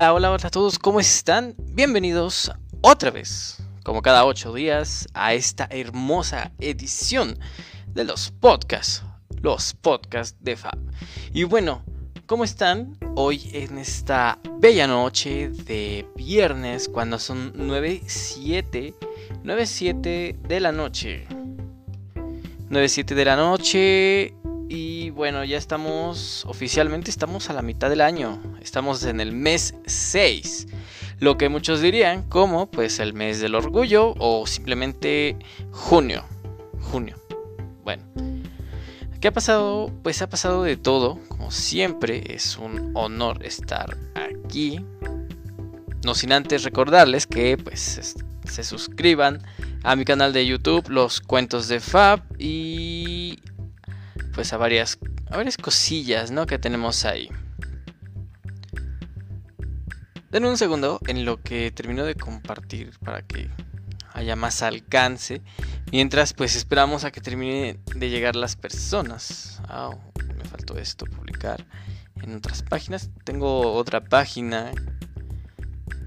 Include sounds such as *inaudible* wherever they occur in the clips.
Hola, hola, a todos, ¿cómo están? Bienvenidos otra vez, como cada ocho días, a esta hermosa edición de los podcasts, los podcasts de Fab. Y bueno, ¿cómo están? Hoy en esta bella noche de viernes, cuando son 9.7, 9.7 de la noche. 9.7 de la noche y bueno, ya estamos, oficialmente estamos a la mitad del año, estamos en el mes 6, lo que muchos dirían como pues el mes del orgullo o simplemente junio, junio. Bueno, ¿qué ha pasado? Pues ha pasado de todo, como siempre es un honor estar aquí. No sin antes recordarles que pues se suscriban a mi canal de YouTube, Los Cuentos de Fab y pues a varias, a varias cosillas, ¿no? Que tenemos ahí. Denme un segundo en lo que termino de compartir para que haya más alcance. Mientras pues esperamos a que termine de llegar las personas. Ah, me faltó esto, publicar en otras páginas. Tengo otra página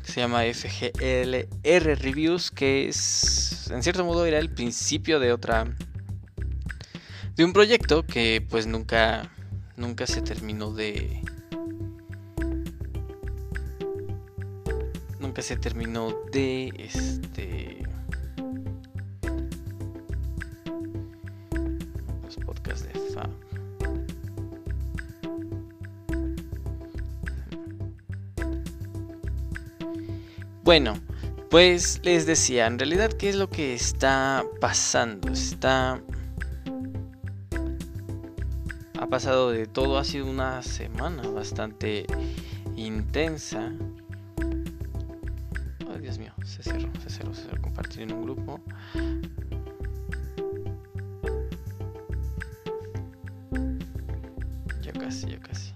que se llama FGLR Reviews, que es, en cierto modo, era el principio de otra de un proyecto que pues nunca nunca se terminó de se terminó de este los podcasts de Fab bueno pues les decía en realidad qué es lo que está pasando está ha pasado de todo, ha sido una semana bastante intensa. Dios mío, se cerró, se cerró, se cerró. Compartir en un grupo. Ya casi, ya casi.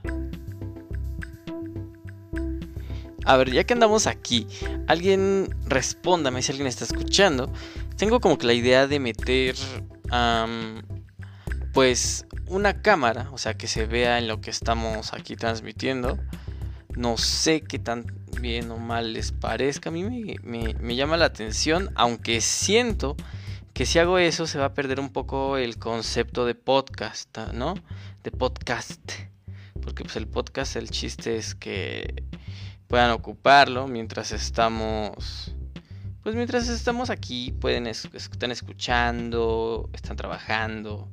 A ver, ya que andamos aquí, alguien respóndame si alguien está escuchando. Tengo como que la idea de meter, pues, una cámara, o sea, que se vea en lo que estamos aquí transmitiendo. No sé qué tan bien o mal les parezca. A mí me, llama la atención, aunque siento que si hago eso se va a perder un poco el concepto de podcast, ¿no? De podcast. Porque pues el podcast, el chiste es que puedan ocuparlo mientras estamos... Pues mientras estamos aquí, pueden están escuchando, están trabajando,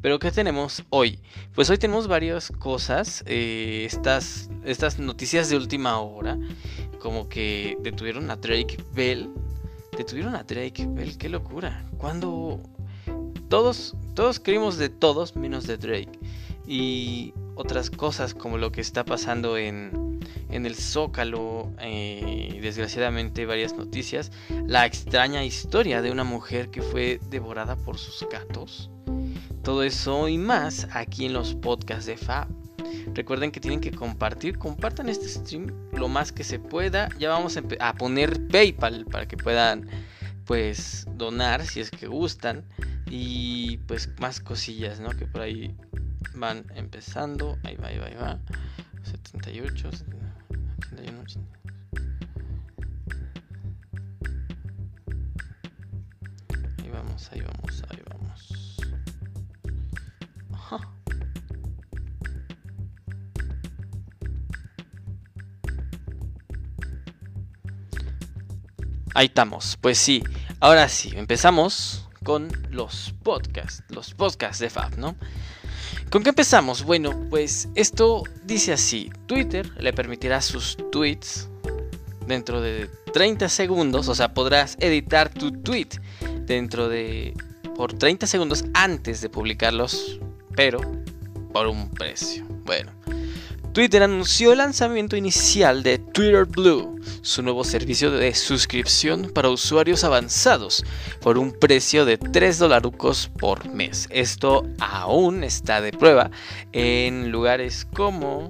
pero ¿qué tenemos hoy? Pues hoy tenemos varias cosas, eh, estas, estas noticias de última hora, como que detuvieron a Drake Bell. Detuvieron a Drake Bell, qué locura. Cuando todos, todos creímos de todos menos de Drake. Y otras cosas como lo que está pasando en, en el Zócalo, eh, desgraciadamente varias noticias. La extraña historia de una mujer que fue devorada por sus gatos. Todo eso y más aquí en los podcasts de Fab. Recuerden que tienen que compartir, compartan este stream lo más que se pueda. Ya vamos a, poner PayPal para que puedan pues donar si es que gustan y pues más cosillas, ¿no? Que por ahí van empezando. Ahí va, ahí va, ahí va. 78, 81, 82. Ahí vamos, ahí vamos, ahí vamos. Ahí estamos, pues sí. Ahora sí, empezamos con los podcasts, los podcasts de Fab, ¿no? ¿Con qué empezamos? Bueno, pues esto dice así, Twitter le permitirá sus tweets dentro de 30 segundos, o sea, podrás editar tu tweet dentro de por 30 segundos antes de publicarlos, pero por un precio. Bueno, Twitter anunció el lanzamiento inicial de Twitter Blue, su nuevo servicio de suscripción para usuarios avanzados, por un precio de 3 dolarucos por mes. Esto aún está de prueba en lugares como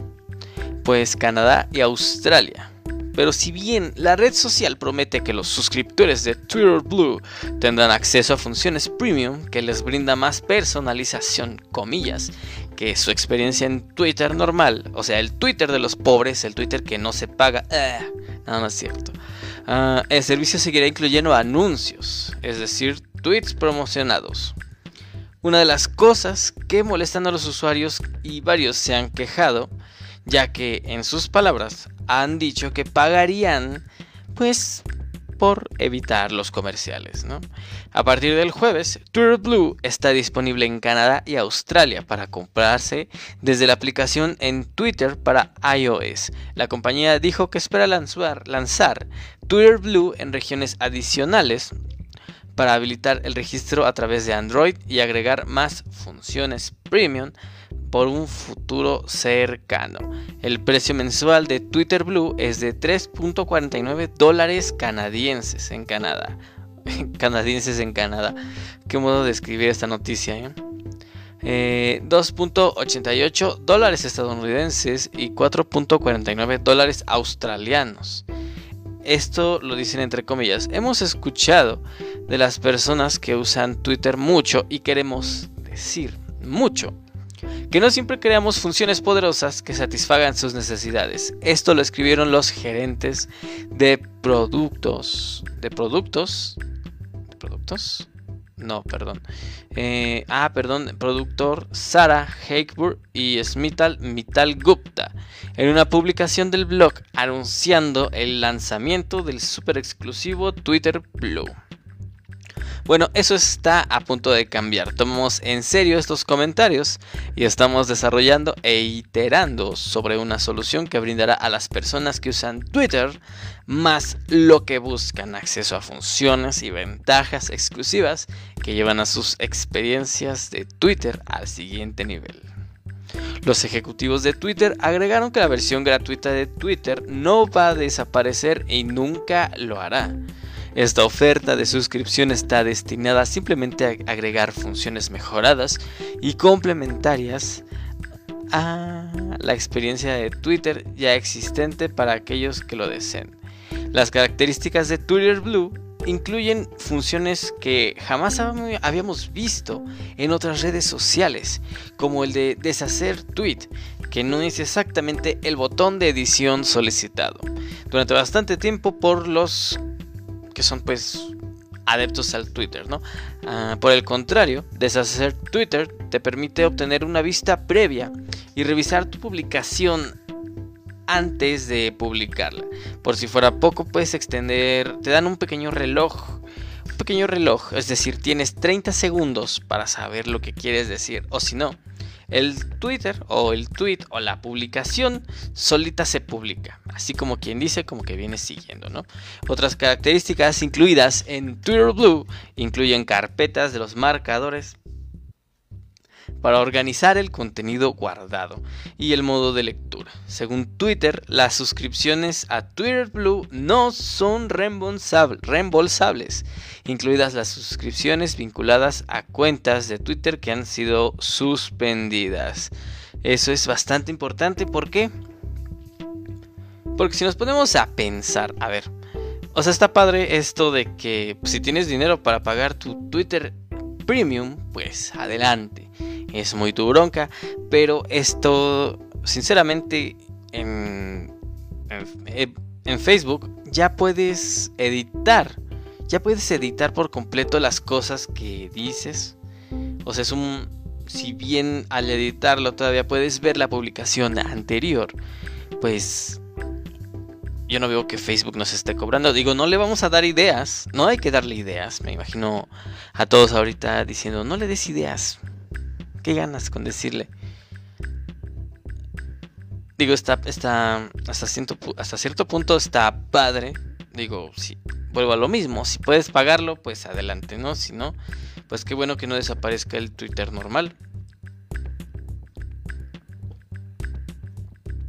pues Canadá y Australia pero si bien la red social promete que los suscriptores de Twitter Blue tendrán acceso a funciones premium que les brinda más personalización, comillas, que su experiencia en Twitter normal, o sea, el Twitter de los pobres, el Twitter que no se paga, eh, no, no es cierto. Ah, el servicio seguirá incluyendo anuncios, es decir, tweets promocionados. Una de las cosas que molestan a los usuarios y varios se han quejado, ya que en sus palabras han dicho que pagarían pues por evitar los comerciales. ¿no? A partir del jueves, Twitter Blue está disponible en Canadá y Australia para comprarse desde la aplicación en Twitter para iOS. La compañía dijo que espera lanzar, lanzar Twitter Blue en regiones adicionales para habilitar el registro a través de Android y agregar más funciones premium por un futuro cercano. El precio mensual de Twitter Blue es de 3.49 dólares canadienses en Canadá. *laughs* canadienses en Canadá. Qué modo de escribir esta noticia, 2.88 ¿eh? eh, dólares estadounidenses y 4.49 dólares australianos. Esto lo dicen entre comillas. Hemos escuchado de las personas que usan Twitter mucho y queremos decir mucho que no siempre creamos funciones poderosas que satisfagan sus necesidades. Esto lo escribieron los gerentes de productos. ¿De productos? ¿De productos? No, perdón. Eh, ah, perdón, productor Sara Hakeburg y Smithal Mital Gupta en una publicación del blog anunciando el lanzamiento del super exclusivo Twitter Blue. Bueno, eso está a punto de cambiar. Tomamos en serio estos comentarios y estamos desarrollando e iterando sobre una solución que brindará a las personas que usan Twitter más lo que buscan acceso a funciones y ventajas exclusivas que llevan a sus experiencias de Twitter al siguiente nivel. Los ejecutivos de Twitter agregaron que la versión gratuita de Twitter no va a desaparecer y nunca lo hará. Esta oferta de suscripción está destinada simplemente a agregar funciones mejoradas y complementarias a la experiencia de Twitter ya existente para aquellos que lo deseen. Las características de Twitter Blue incluyen funciones que jamás habíamos visto en otras redes sociales, como el de deshacer tweet, que no es exactamente el botón de edición solicitado. Durante bastante tiempo por los que son pues adeptos al Twitter, ¿no? Ah, por el contrario, deshacer Twitter te permite obtener una vista previa y revisar tu publicación antes de publicarla. Por si fuera poco, puedes extender, te dan un pequeño reloj, un pequeño reloj, es decir, tienes 30 segundos para saber lo que quieres decir, o si no, el Twitter o el tweet o la publicación solita se publica, así como quien dice como que viene siguiendo, ¿no? Otras características incluidas en Twitter Blue incluyen carpetas de los marcadores para organizar el contenido guardado y el modo de lectura. Según Twitter, las suscripciones a Twitter Blue no son reembolsables, incluidas las suscripciones vinculadas a cuentas de Twitter que han sido suspendidas. Eso es bastante importante, ¿por qué? Porque si nos ponemos a pensar, a ver, o sea, está padre esto de que si tienes dinero para pagar tu Twitter Premium, pues adelante es muy tu bronca, pero esto, sinceramente, en, en, Facebook ya puedes editar, ya puedes editar por completo las cosas que dices. O sea, es un, si bien al editarlo todavía puedes ver la publicación anterior, pues yo no veo que Facebook nos esté cobrando. Digo, no le vamos a dar ideas. No hay que darle ideas. Me imagino a todos ahorita diciendo, no le des ideas. ¿Qué ganas con decirle? Digo, está, está hasta, cierto, hasta cierto punto está padre. Digo, si vuelvo a lo mismo. Si puedes pagarlo, pues adelante, ¿no? Si no, pues qué bueno que no desaparezca el Twitter normal.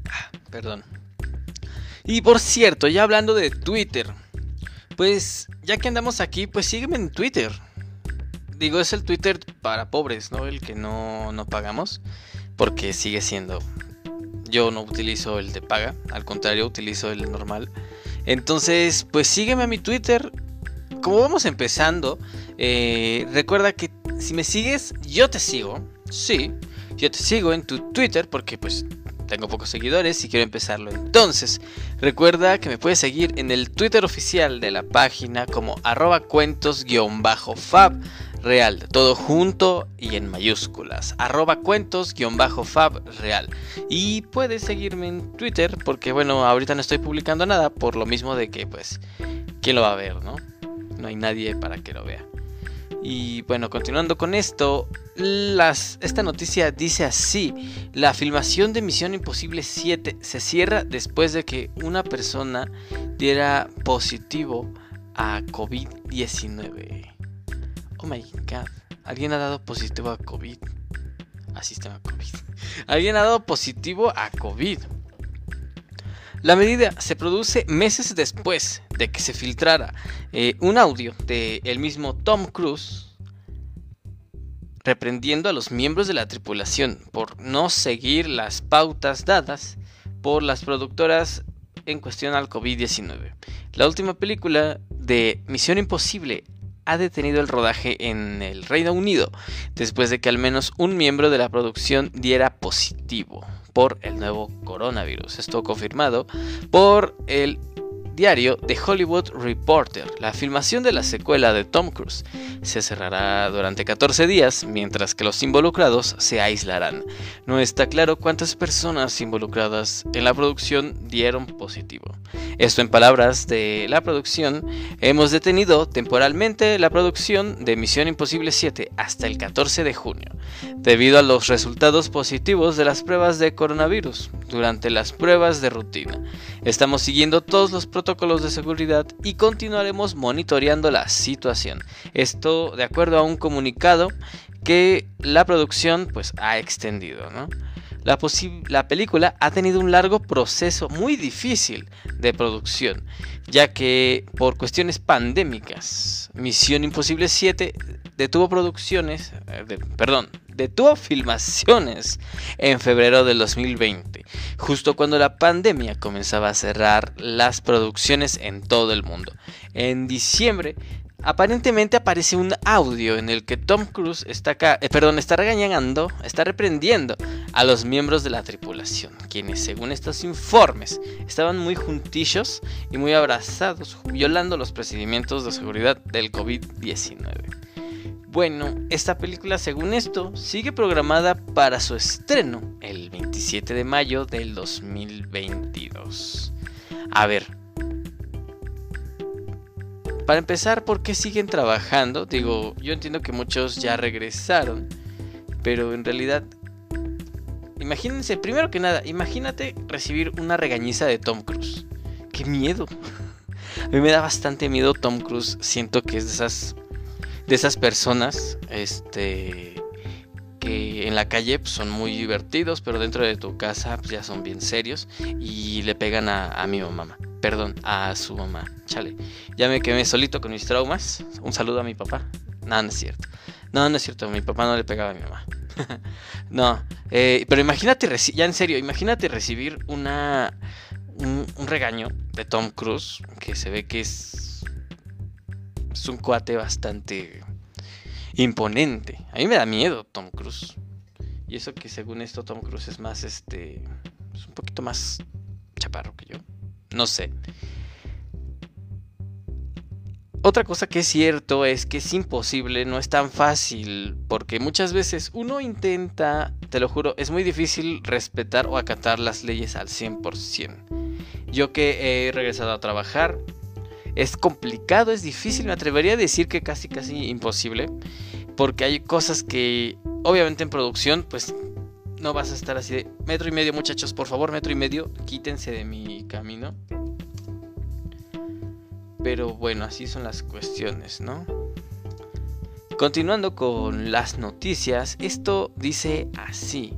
Ah, perdón. Y por cierto, ya hablando de Twitter, pues ya que andamos aquí, pues sígueme en Twitter digo, es el Twitter para pobres, ¿no? El que no, no pagamos, porque sigue siendo... Yo no utilizo el de paga, al contrario, utilizo el normal. Entonces, pues sígueme a mi Twitter. Como vamos empezando, eh, recuerda que si me sigues, yo te sigo. Sí, yo te sigo en tu Twitter porque pues tengo pocos seguidores y quiero empezarlo. Entonces, recuerda que me puedes seguir en el Twitter oficial de la página como arroba cuentos-fab real, todo junto y en mayúsculas, arroba cuentos-fab real. Y puedes seguirme en Twitter porque bueno, ahorita no estoy publicando nada por lo mismo de que pues, ¿quién lo va a ver, no? No hay nadie para que lo vea. Y bueno, continuando con esto, esta noticia dice así, la filmación de Misión Imposible 7 se cierra después de que una persona diera positivo a COVID-19. Oh my god, alguien ha dado positivo a COVID. A COVID. *laughs* Alguien ha dado positivo a COVID. La medida se produce meses después de que se filtrara eh, un audio de el mismo Tom Cruise reprendiendo a los miembros de la tripulación por no seguir las pautas dadas por las productoras en cuestión al COVID-19. La última película de Misión Imposible ha detenido el rodaje en el Reino Unido después de que al menos un miembro de la producción diera positivo por el nuevo coronavirus. Esto confirmado por el diario The Hollywood Reporter. La filmación de la secuela de Tom Cruise se cerrará durante 14 días, mientras que los involucrados se aislarán. No está claro cuántas personas involucradas en la producción dieron positivo. Esto en palabras de la producción, hemos detenido temporalmente la producción de Misión Imposible 7 hasta el 14 de junio, debido a los resultados positivos de las pruebas de coronavirus durante las pruebas de rutina. Estamos siguiendo todos los protocolos de seguridad y continuaremos monitoreando la situación. Esto de acuerdo a un comunicado que la producción pues ha extendido, ¿no? La, la, película ha tenido un largo proceso muy difícil de producción, ya que por cuestiones pandémicas, Misión Imposible 7 detuvo producciones, eh, perdón, detuvo filmaciones en febrero del 2020, justo cuando la pandemia comenzaba a cerrar las producciones en todo el mundo. En diciembre Aparentemente aparece un audio en el que Tom Cruise está acá, eh, perdón, está regañando, está reprendiendo a los miembros de la tripulación, quienes según estos informes estaban muy juntillos y muy abrazados, violando los procedimientos de seguridad del COVID-19. Bueno, esta película según esto sigue programada para su estreno el 27 de mayo del 2022. A ver, para empezar, ¿por qué siguen trabajando? Digo, yo entiendo que muchos ya regresaron, pero en realidad, imagínense, primero que nada, imagínate recibir una regañiza de Tom Cruise. ¡Qué miedo! *laughs* A mí me da bastante miedo Tom Cruise. Siento que es de esas, de esas personas, este, que en la calle pues, son muy divertidos, pero dentro de tu casa pues, ya son bien serios y le pegan a, mi mamá perdón, a su mamá. Chale, ya me quedé solito con mis traumas. Un saludo a mi papá. No, no es cierto. No, no es cierto, mi papá no le pegaba a mi mamá. *laughs* no, eh, pero imagínate, ya en serio, imagínate recibir una un, regaño de Tom Cruise, que se ve que es, es un cuate bastante imponente. A mí me da miedo Tom Cruise. Y eso que según esto Tom Cruise es más, este, es un poquito más chaparro que yo. No sé. Otra cosa que es cierto es que es imposible, no es tan fácil, porque muchas veces uno intenta, te lo juro, es muy difícil respetar o acatar las leyes al 100%. Yo que he regresado a trabajar, es complicado, es difícil, me atrevería a decir que casi casi imposible, porque hay cosas que obviamente en producción pues no vas a estar así de metro y medio, muchachos, por favor, metro y medio, quítense de mi camino. Pero bueno, así son las cuestiones, ¿no? Continuando con las noticias, esto dice así.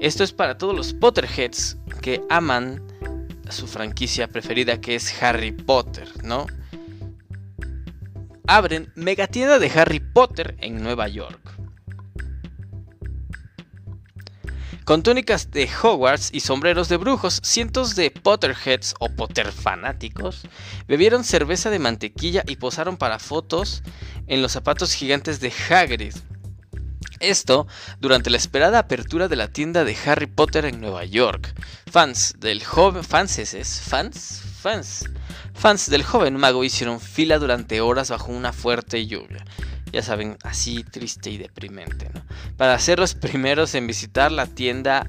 Esto es para todos los Potterheads que aman su franquicia preferida que es Harry Potter, ¿no? Abren megatienda de Harry Potter en Nueva York. Con túnicas de Hogwarts y sombreros de brujos, cientos de Potterheads o Potter fanáticos bebieron cerveza de mantequilla y posaron para fotos en los zapatos gigantes de Hagrid. Esto durante la esperada apertura de la tienda de Harry Potter en Nueva York. Fans del joven fans fans fans del joven mago hicieron fila durante horas bajo una fuerte lluvia. Ya saben, así triste y deprimente. Para ser los primeros en visitar la tienda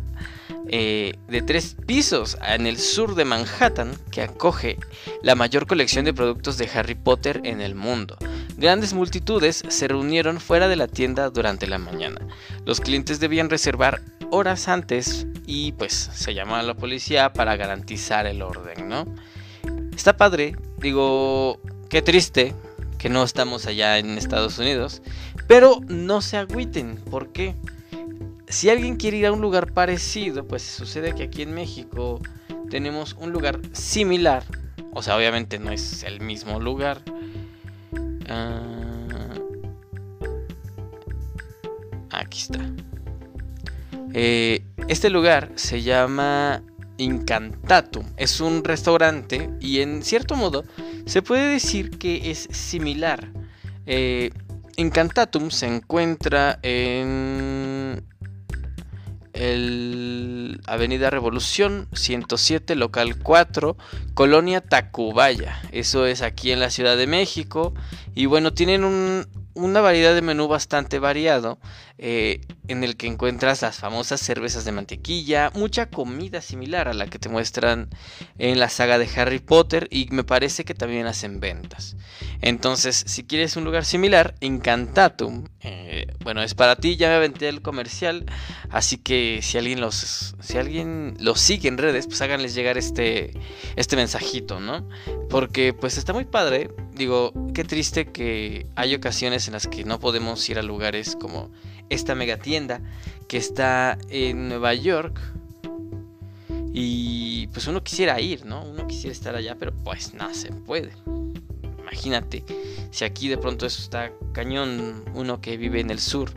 eh, de tres pisos en el sur de Manhattan que acoge la mayor colección de productos de Harry Potter en el mundo. Grandes multitudes se reunieron fuera de la tienda durante la mañana. Los clientes debían reservar horas antes y pues se llamó a la policía para garantizar el orden, ¿no? Está padre, digo, qué triste que no estamos allá en Estados Unidos, pero no se agüiten, ¿por qué? Si alguien quiere ir a un lugar parecido, pues sucede que aquí en México tenemos un lugar similar, o sea, obviamente no es el mismo lugar, Ah, aquí está. Eh, este lugar se llama Incantatum. Es un restaurante y en cierto modo se puede decir que es similar. Eh, Incantatum se encuentra en Avenida Revolución 107, local 4, Colonia Tacubaya. Eso es aquí en la Ciudad de México. Y bueno, tienen un, una variedad de menú bastante variado, eh, en el que encuentras las famosas cervezas de mantequilla, mucha comida similar a la que te muestran en la saga de Harry Potter y me parece que también hacen ventas. Entonces, si quieres un lugar similar, Incantatum, eh, bueno, es para ti, ya me aventé el comercial, así que si alguien los, si alguien los sigue en redes, pues háganles llegar este, este mensajito, ¿no? Porque pues está muy padre, digo, qué triste que hay ocasiones en las que no podemos ir a lugares como esta mega tienda que está en Nueva York. Y pues uno quisiera ir, ¿no? Uno quisiera estar allá, pero pues nada se puede. Imagínate, si aquí de pronto eso está cañón, uno que vive en el sur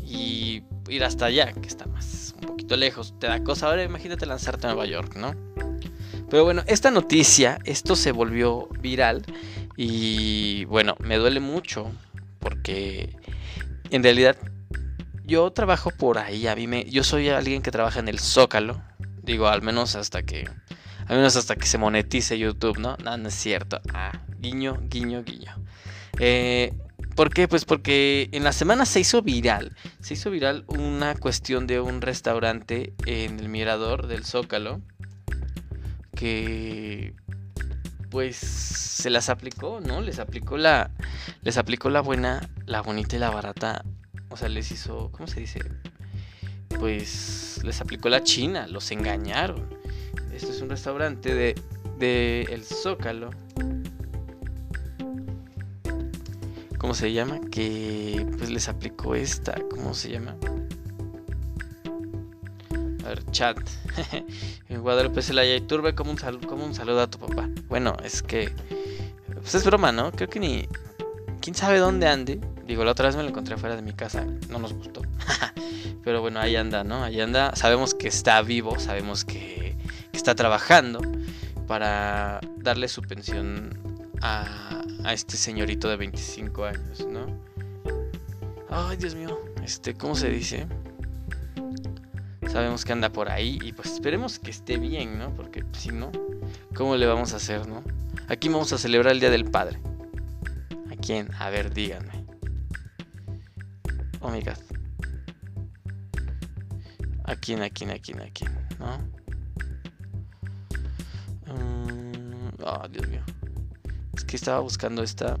y ir hasta allá, que está más un poquito lejos, te da cosa. Ahora imagínate lanzarte a Nueva York, ¿no? Pero bueno, esta noticia, esto se volvió viral y bueno, me duele mucho porque en realidad yo trabajo por ahí, a mí me, yo soy alguien que trabaja en el Zócalo, digo, al menos hasta que, al menos hasta que se monetice YouTube, ¿no? No, no es cierto. Ah, guiño, guiño, guiño. Eh, ¿Por qué? Pues porque en la semana se hizo viral, se hizo viral una cuestión de un restaurante en el mirador del Zócalo que pues se las aplicó, ¿no? Les aplicó la les aplicó la buena, la bonita y la barata. O sea, les hizo, ¿cómo se dice? Pues les aplicó la china, los engañaron. Esto es un restaurante de de El Zócalo. ¿Cómo se llama? Que pues les aplicó esta, ¿cómo se llama? A ver, chat. *laughs* Guadalupe Celaya y Turbe, como un, como un saludo a tu papá. Bueno, es que. Pues es broma, ¿no? Creo que ni. Quién sabe dónde ande. Digo, la otra vez me lo encontré fuera de mi casa. No nos gustó. *laughs* Pero bueno, ahí anda, ¿no? Ahí anda. Sabemos que está vivo. Sabemos que, que está trabajando para darle su pensión a, a este señorito de 25 años, ¿no? Ay, Dios mío. Este, ¿cómo se dice? Sabemos que anda por ahí y pues esperemos que esté bien, ¿no? Porque si no, ¿cómo le vamos a hacer, no? Aquí vamos a celebrar el Día del Padre. ¿A quién? A ver, díganme. Oh my god. ¿A quién, a quién, a quién, a quién? ¿No? oh, Dios mío. Es que estaba buscando esta,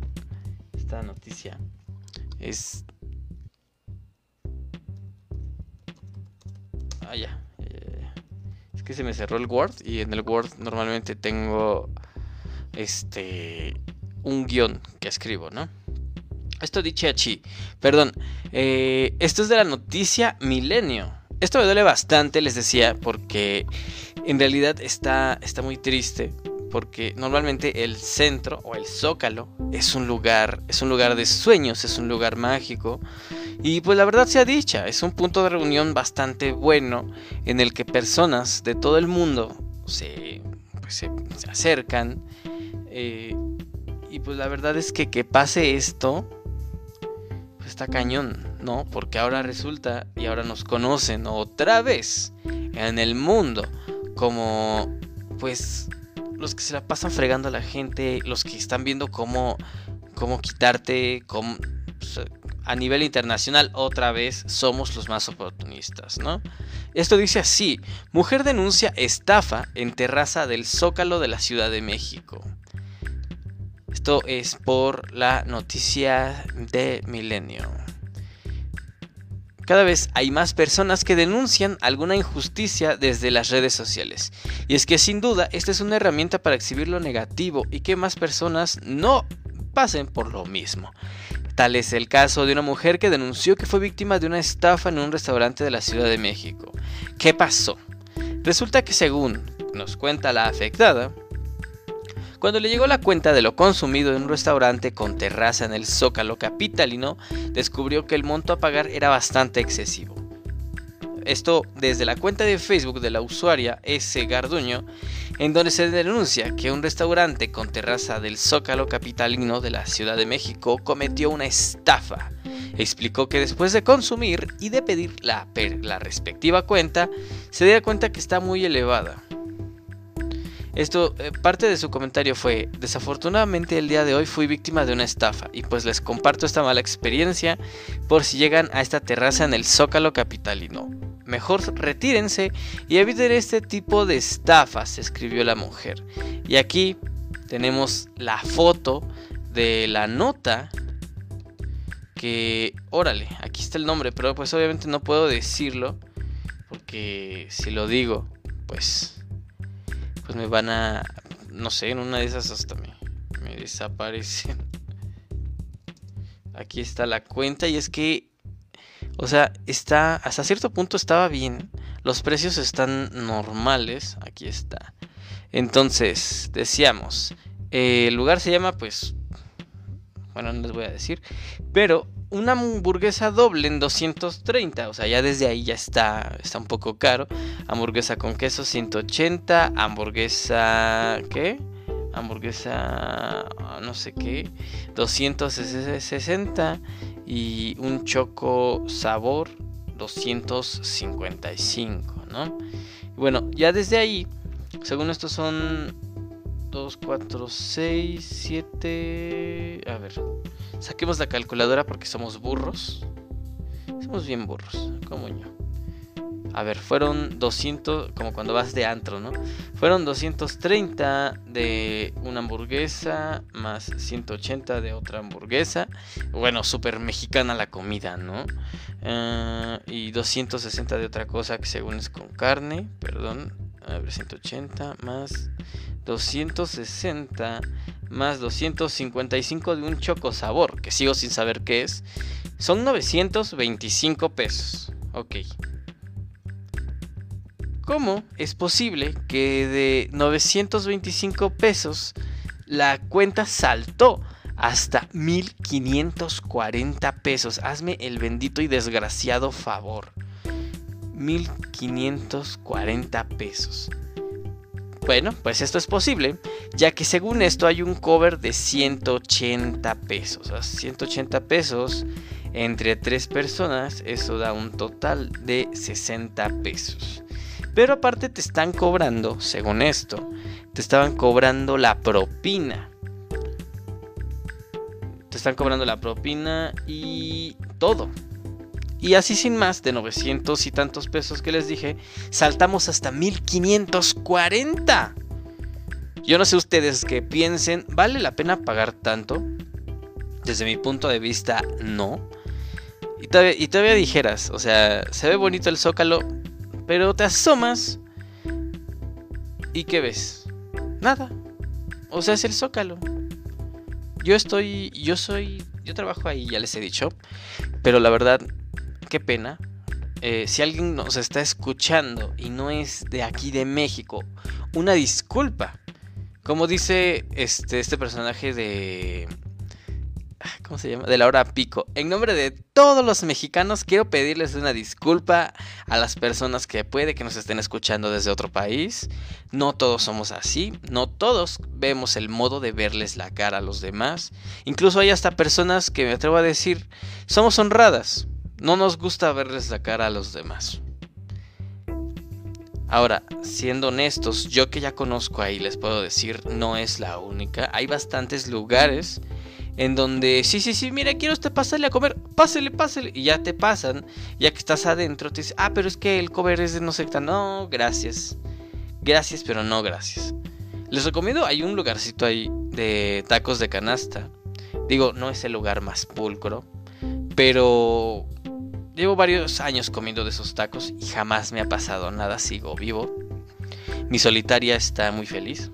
esta noticia. Es Ah, ya, Es que se me cerró el Word y en el Word normalmente tengo este un guion que escribo, ¿no? Esto dice aquí, perdón, eh, esto es de la noticia Milenio. Esto me duele bastante, les decía, porque en realidad está, está muy triste, porque normalmente el centro o el zócalo es un lugar, es un lugar de sueños, es un lugar mágico Y pues la verdad sea dicha, es un punto de reunión bastante bueno en el que personas de todo el mundo se, pues, se, acercan. Eh, y pues la verdad es que que pase esto, pues está cañón, ¿no? Porque ahora resulta y ahora nos conocen otra vez en el mundo como pues los que se la pasan fregando a la gente, los que están viendo cómo, cómo quitarte, cómo, a nivel internacional otra vez somos los más oportunistas, ¿no? Esto dice así, mujer denuncia estafa en terraza del Zócalo de la Ciudad de México. Esto es por la noticia de Milenio. Cada vez hay más personas que denuncian alguna injusticia desde las redes sociales. Y es que sin duda esta es una herramienta para exhibir lo negativo y que más personas no pasen por lo mismo. Tal es el caso de una mujer que denunció que fue víctima de una estafa en un restaurante de la Ciudad de México. ¿Qué pasó? Resulta que según nos cuenta la afectada, cuando le llegó la cuenta de lo consumido en un restaurante con terraza en el Zócalo capitalino, descubrió que el monto a pagar era bastante excesivo. Esto desde la cuenta de Facebook de la usuaria S. Garduño, en donde se denuncia que un restaurante con terraza del Zócalo capitalino de la Ciudad de México cometió una estafa. Explicó que después de consumir y de pedir la, la respectiva cuenta, se dio cuenta que está muy elevada esto, eh, parte de su comentario fue, desafortunadamente el día de hoy fui víctima de una estafa y pues les comparto esta mala experiencia por si llegan a esta terraza en el Zócalo Capitalino. Mejor retírense y eviten este tipo de estafas, escribió la mujer. Y aquí tenemos la foto de la nota que, órale, aquí está el nombre, pero pues obviamente no puedo decirlo porque si lo digo, pues pues me van a, no sé, en una de esas hasta me, desaparecen. Aquí está la cuenta y es que, o sea, está, hasta cierto punto estaba bien. Los precios están normales. Aquí está. Entonces, decíamos, el lugar se llama, pues, bueno, no les voy a decir, pero una hamburguesa doble en 230, o sea, ya desde ahí ya está, está un poco caro. Hamburguesa con queso 180, hamburguesa, ¿qué? Hamburguesa, no sé qué, 260 y un choco sabor 255, ¿no? Bueno, ya desde ahí, según estos son 2, 4, 6, 7, a ver, Saquemos la calculadora porque somos burros. Somos bien burros, como yo. A ver, fueron 200, como cuando vas de antro, ¿no? Fueron 230 de una hamburguesa más 180 de otra hamburguesa. Bueno, súper mexicana la comida, ¿no? Uh, y 260 de otra cosa que según es con carne, perdón. A ver, 180 más 260 más 255 de un choco sabor, que sigo sin saber qué es, son 925 pesos. Ok. ¿Cómo es posible que de 925 pesos la cuenta saltó hasta 1540 pesos? Hazme el bendito y desgraciado favor. 1540 pesos. Bueno, pues esto es posible, ya que según esto hay un cover de 180 pesos. 180 pesos entre tres personas, eso da un total de 60 pesos. Pero aparte te están cobrando, según esto, te estaban cobrando la propina. Te están cobrando la propina y todo. Y así sin más, de 900 y tantos pesos que les dije, saltamos hasta 1540. Yo no sé ustedes qué piensen, ¿vale la pena pagar tanto? Desde mi punto de vista, no. Y todavía, y todavía dijeras, o sea, se ve bonito el zócalo, pero te asomas y ¿qué ves? Nada. O sea, es el zócalo. Yo estoy, yo soy, yo trabajo ahí, ya les he dicho, pero la verdad qué pena. Eh, si alguien nos está escuchando y no es de aquí de México, una disculpa. Como dice este, este personaje de... ¿cómo se llama? De la hora pico. En nombre de todos los mexicanos quiero pedirles una disculpa a las personas que puede que nos estén escuchando desde otro país. No todos somos así, no todos vemos el modo de verles la cara a los demás. Incluso hay hasta personas que me atrevo a decir somos honradas. No nos gusta verles la cara a los demás. Ahora, siendo honestos, yo que ya conozco ahí, les puedo decir, no es la única. Hay bastantes lugares en donde, sí, sí, sí, mira, quiero usted pasarle a comer, pásele, pásele, y ya te pasan, ya que estás adentro, te dicen, ah, pero es que el cover es de no sé qué, no, gracias, gracias, pero no gracias. Les recomiendo, hay un lugarcito ahí de tacos de canasta, digo, no es el lugar más pulcro, pero llevo varios años comiendo de esos tacos y jamás me ha pasado nada, sigo vivo. Mi solitaria está muy feliz.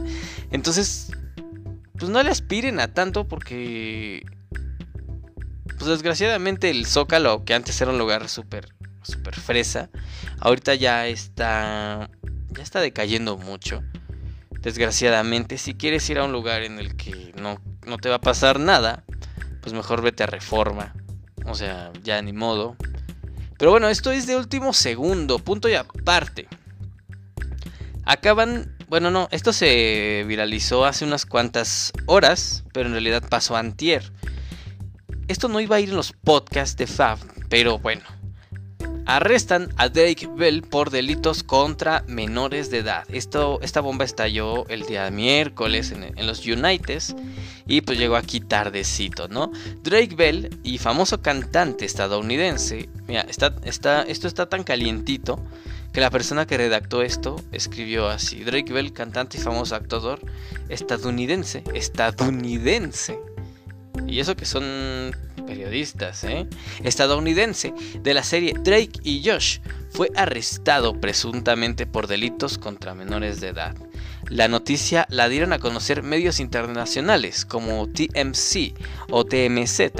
*laughs* Entonces, pues no le aspiren a tanto porque pues desgraciadamente el Zócalo, que antes era un lugar súper súper fresa, ahorita ya está ya está decayendo mucho. Desgraciadamente, si quieres ir a un lugar en el que no, no te va a pasar nada, pues mejor vete a Reforma. O sea, ya ni modo. Pero bueno, esto es de último segundo, punto y aparte. Acaban bueno, no, esto se viralizó hace unas cuantas horas, pero en realidad pasó antier. Esto no iba a ir en los podcasts de Fab, pero bueno. Arrestan a Drake Bell por delitos contra menores de edad. Esto, esta bomba estalló el día miércoles en, los United y pues llegó aquí tardecito, ¿no? Drake Bell y famoso cantante estadounidense. Mira, está, está, esto está tan calientito que la persona que redactó esto escribió así. Drake Bell, cantante y famoso actor estadounidense, estadounidense. Y eso que son periodistas, ¿eh? Estadounidense de la serie Drake y Josh fue arrestado presuntamente por delitos contra menores de edad. La noticia la dieron a conocer medios internacionales como TMC o TMZ.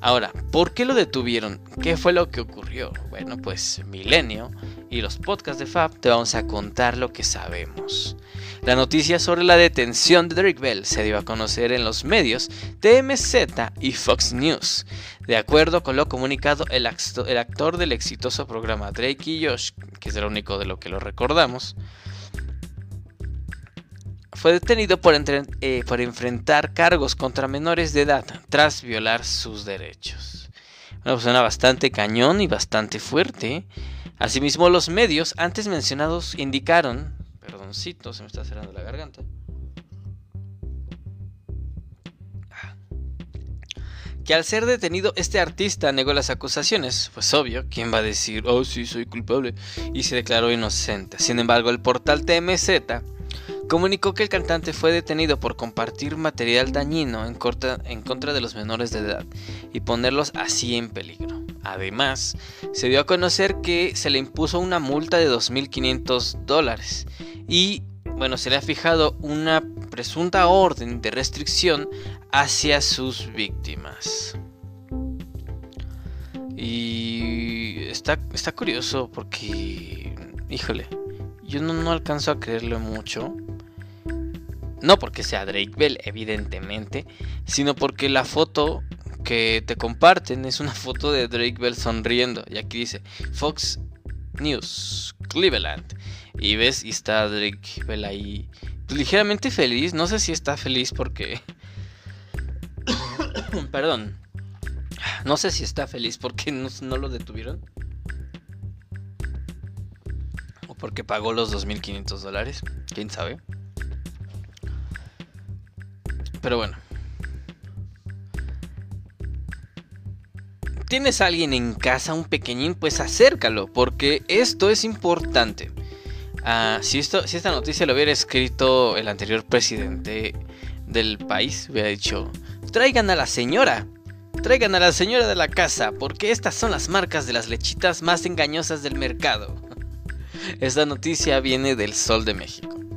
Ahora, ¿por qué lo detuvieron? ¿Qué fue lo que ocurrió? Bueno, pues Milenio y los podcasts de Fab te vamos a contar lo que sabemos. La noticia sobre la detención de Drake Bell se dio a conocer en los medios TMZ y Fox News. De acuerdo con lo comunicado, el, actor del exitoso programa Drake y Josh, que es el único de lo que lo recordamos, fue detenido por, eh, por, enfrentar cargos contra menores de edad tras violar sus derechos. Una persona bastante cañón y bastante fuerte. Asimismo, los medios antes mencionados indicaron, perdoncito, se me está cerrando la garganta, que al ser detenido este artista negó las acusaciones. Pues obvio, ¿quién va a decir, oh sí, soy culpable? Y se declaró inocente. Sin embargo, el portal TMZ comunicó que el cantante fue detenido por compartir material dañino en, contra de los menores de edad y ponerlos así en peligro. Además, se dio a conocer que se le impuso una multa de 2.500 dólares y, bueno, se le ha fijado una presunta orden de restricción hacia sus víctimas. Y está, está curioso porque, híjole, yo no, no alcanzo a creerlo mucho. No porque sea Drake Bell, evidentemente, sino porque la foto que te comparten es una foto de Drake Bell sonriendo. Y aquí dice Fox News, Cleveland. Y ves, y está Drake Bell ahí pues, ligeramente feliz. No sé si está feliz porque... *coughs* Perdón. No sé si está feliz porque no, no lo detuvieron. O porque pagó los 2.500 dólares. ¿Quién sabe? Pero bueno. tienes a alguien en casa, un pequeñín, pues acércalo, porque esto es importante. Ah, si, esto, si esta noticia lo hubiera escrito el anterior presidente del país, hubiera dicho, traigan a la señora, traigan a la señora de la casa, porque estas son las marcas de las lechitas más engañosas del mercado. *laughs* Esta noticia viene del Sol de México.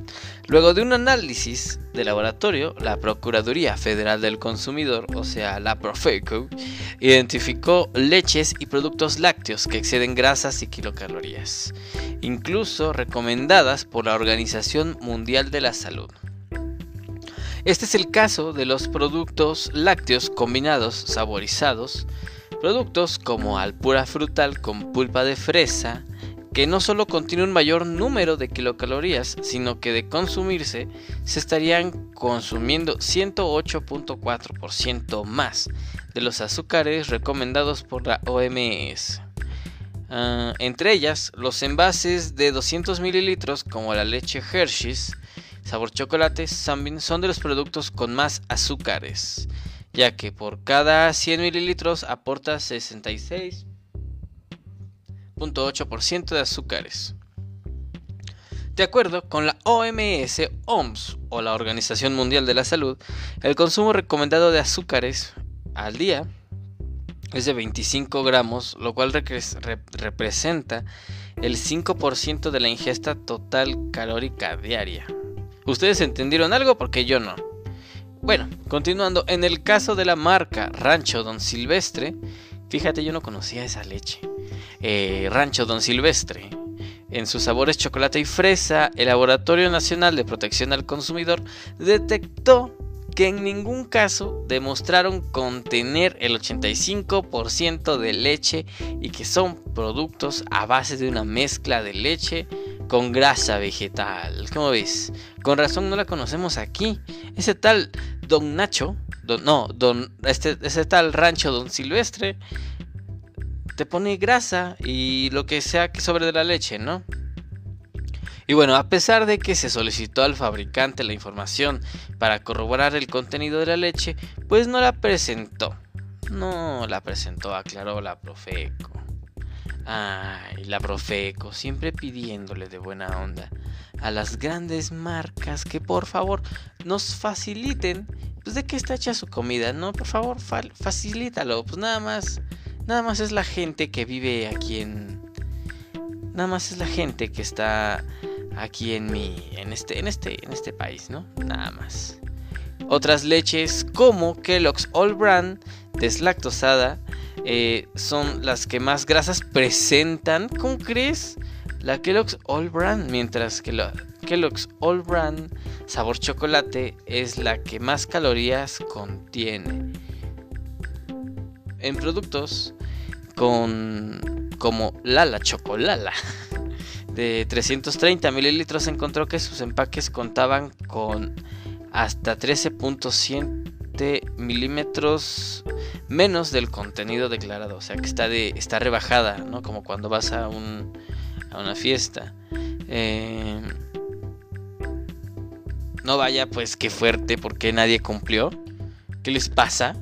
Luego de un análisis de laboratorio, la Procuraduría Federal del Consumidor, o sea, la Profeco, identificó leches y productos lácteos que exceden grasas y kilocalorías, incluso recomendadas por la Organización Mundial de la Salud. Este es el caso de los productos lácteos combinados saborizados, productos como Alpura frutal con pulpa de fresa, que no solo contiene un mayor número de kilocalorías, sino que de consumirse se estarían consumiendo 108.4% más de los azúcares recomendados por la OMS. Ah, entre ellas, los envases de 200 mililitros como la leche Hershey's, sabor chocolate, son de los productos con más azúcares, ya que por cada 100 mililitros aporta 66.8% de azúcares. De acuerdo con la OMS, OMS o la Organización Mundial de la Salud, el consumo recomendado de azúcares al día es de 25 gramos, lo cual representa el 5% de la ingesta total calórica diaria. ¿Ustedes entendieron algo? Porque yo no. Bueno, continuando, en el caso de la marca Rancho Don Silvestre, fíjate, yo no conocía esa leche. Eh, Rancho Don Silvestre. En sus sabores chocolate y fresa, el Laboratorio Nacional de Protección al Consumidor detectó que en ningún caso demostraron contener el 85% de leche y que son productos a base de una mezcla de leche con grasa vegetal. ¿Cómo ves? Con razón no la conocemos aquí. Ese tal Don Nacho, no, don, este, ese tal rancho Don Silvestre, te pone grasa y lo que sea que sobre de la leche, ¿no? Y bueno, a pesar de que se solicitó al fabricante la información para corroborar el contenido de la leche, pues no la presentó. No la presentó, aclaró la Profeco. Ay, la Profeco, siempre pidiéndole de buena onda a las grandes marcas que por favor nos faciliten pues de qué está hecha su comida, ¿no? Por favor, facilítalo. Pues nada más, nada más es la gente que vive aquí en nada más es la gente que está aquí en mi en este en este en este país, ¿no? Nada más. Otras leches como Kellogg's All Brand deslactosada eh, son las que más grasas presentan. ¿Cómo crees? La Kellogg's All Brand, mientras que la Kellogg's All Brand sabor chocolate es la que más calorías contiene. En productos con como Lala Chocolala *laughs* de 330 mililitros encontró que sus empaques contaban con hasta 13.7 milímetros menos del contenido declarado. O sea que está, de, está rebajada, ¿no? Como cuando vas a, un, a una fiesta. Eh, no vaya pues qué fuerte porque nadie cumplió. ¿Qué les pasa?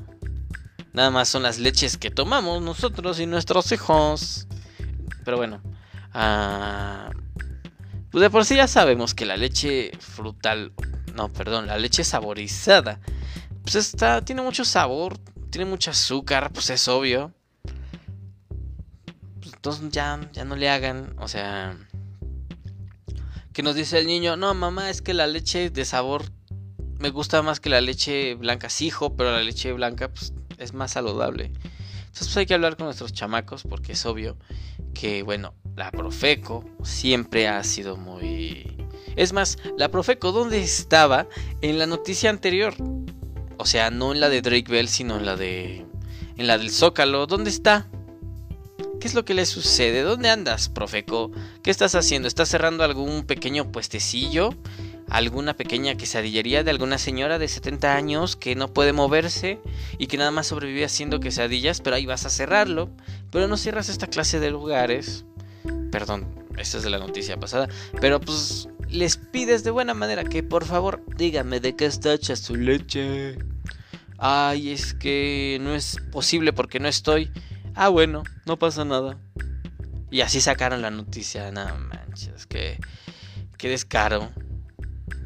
Nada más son las leches que tomamos nosotros y nuestros hijos. Pero bueno, Ah, pues de por sí ya sabemos que la leche frutal, no, perdón, la leche saborizada, pues está, tiene mucho sabor, tiene mucho azúcar, pues es obvio. Pues entonces ya, ya no le hagan, o sea, que nos dice el niño, no, mamá, es que la leche de sabor me gusta más que la leche blanca, sí, hijo, pero la leche blanca pues, es más saludable. Entonces pues hay que hablar con nuestros chamacos porque es obvio que, bueno, la Profeco siempre ha sido muy... Es más, la Profeco, ¿dónde estaba en la noticia anterior? O sea, no en la de Drake Bell, sino en la de... En la del Zócalo, ¿dónde está? ¿Qué es lo que le sucede? ¿Dónde andas, Profeco? ¿Qué estás haciendo? ¿Estás cerrando algún pequeño puestecillo? ¿Alguna pequeña quesadillería de alguna señora de 70 años que no puede moverse y que nada más sobrevive haciendo quesadillas? Pero ahí vas a cerrarlo. Pero no cierras esta clase de lugares Perdón, esta es de la noticia pasada. Pero pues les pides de buena manera que por favor díganme de qué está hecha su leche. Ay, es que no es posible porque no estoy. Ah, bueno, no pasa nada. Y así sacaron la noticia. No manches, que. Qué descaro.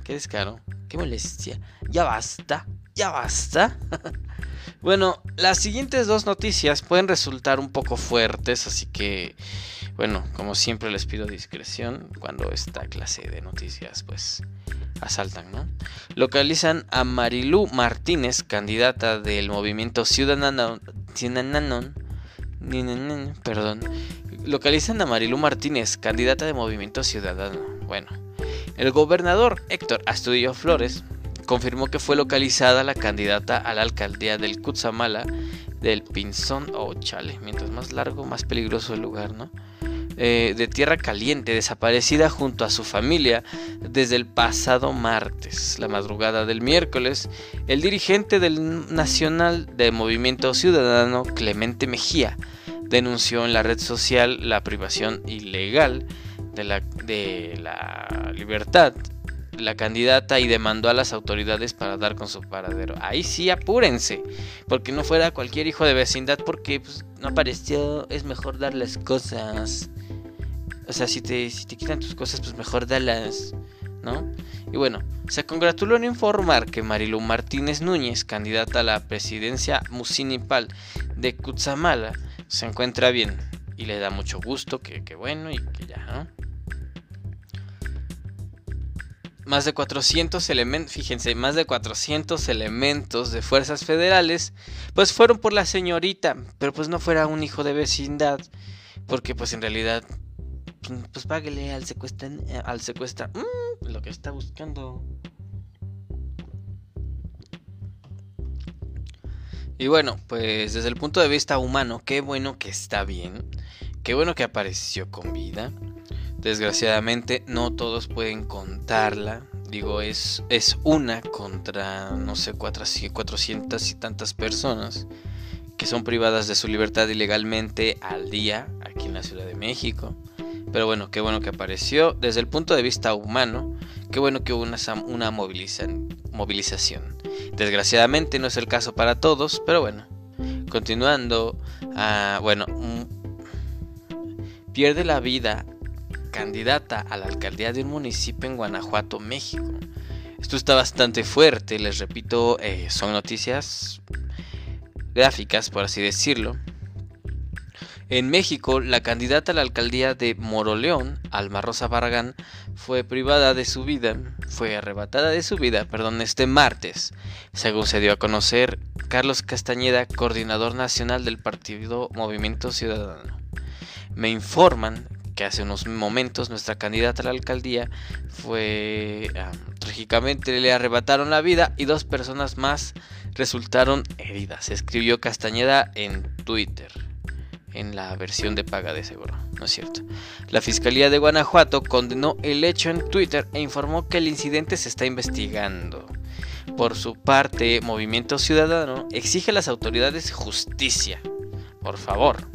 Qué descaro. Qué molestia. Ya basta. Ya basta. *laughs* bueno, las siguientes dos noticias pueden resultar un poco fuertes, así que bueno, como siempre les pido discreción cuando esta clase de noticias pues asaltan, ¿no? Localizan a Marilú Martínez, candidata del movimiento Ciudadano, Ciudadano perdón, localizan a Marilú Martínez, candidata de Movimiento Ciudadano. Bueno, el gobernador Héctor Astudillo Flores confirmó que fue localizada la candidata a la alcaldía del Cutzamala del Pinzón. Oh, chale, mientras más largo, más peligroso el lugar, ¿no? Eh, de Tierra Caliente, desaparecida junto a su familia desde el pasado martes. La madrugada del miércoles, el dirigente del Nacional de Movimiento Ciudadano, Clemente Mejía, denunció en la red social la privación ilegal de la, de la libertad la candidata y demandó a las autoridades para dar con su paradero. Ahí sí, apúrense, porque no fuera cualquier hijo de vecindad, porque pues, no apareció, es mejor dar las cosas. O sea, si te, si te quitan tus cosas, pues mejor dalas, ¿no? Y bueno, se congratuló en informar que Marilu Martínez Núñez, candidata a la presidencia municipal de Cutzamala, se encuentra bien y le da mucho gusto, que, que bueno y que ya, ¿no? más de 400 elementos, fíjense, más de 400 elementos de fuerzas federales, pues fueron por la señorita, pero pues no fuera un hijo de vecindad, porque pues en realidad, pues páguele al secuestra, al secuestra, mm, lo que está buscando. Y bueno, pues desde el punto de vista humano, qué bueno que está bien, qué bueno que apareció con vida. Desgraciadamente no todos pueden contarla. Digo, es, es una contra, no sé, 400 y tantas personas que son privadas de su libertad ilegalmente al día aquí en la Ciudad de México. Pero bueno, qué bueno que apareció. Desde el punto de vista humano, qué bueno que hubo una, una movilización. Desgraciadamente no es el caso para todos, pero bueno. Continuando, ah, bueno, pierde la vida candidata a la alcaldía de un municipio en Guanajuato, México. Esto está bastante fuerte, les repito, eh, son noticias gráficas, por así decirlo. En México, la candidata a la alcaldía de Moroleón, Alma Rosa Barragán, fue privada de su vida, fue arrebatada de su vida, perdón, este martes, según se dio a conocer Carlos Castañeda, coordinador nacional del partido Movimiento Ciudadano. Me informan que hace unos momentos nuestra candidata a la alcaldía fue trágicamente le arrebataron la vida y dos personas más resultaron heridas. Escribió Castañeda en Twitter en la versión de paga de seguro, ¿no es cierto? La Fiscalía de Guanajuato condenó el hecho en Twitter e informó que el incidente se está investigando. Por su parte, Movimiento Ciudadano exige a las autoridades justicia. Por favor,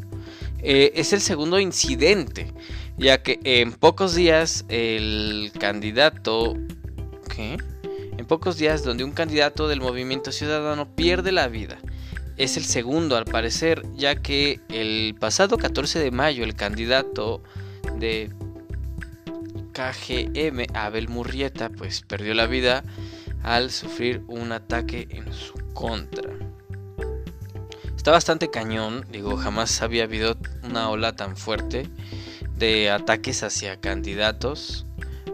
eh, es el segundo incidente, ya que en pocos días el candidato... ¿Qué? En pocos días donde un candidato del movimiento ciudadano pierde la vida. Es el segundo al parecer, ya que el pasado 14 de mayo el candidato de KGM, Abel Murrieta, pues perdió la vida al sufrir un ataque en su contra. Está bastante cañón, digo, jamás había habido una ola tan fuerte de ataques hacia candidatos.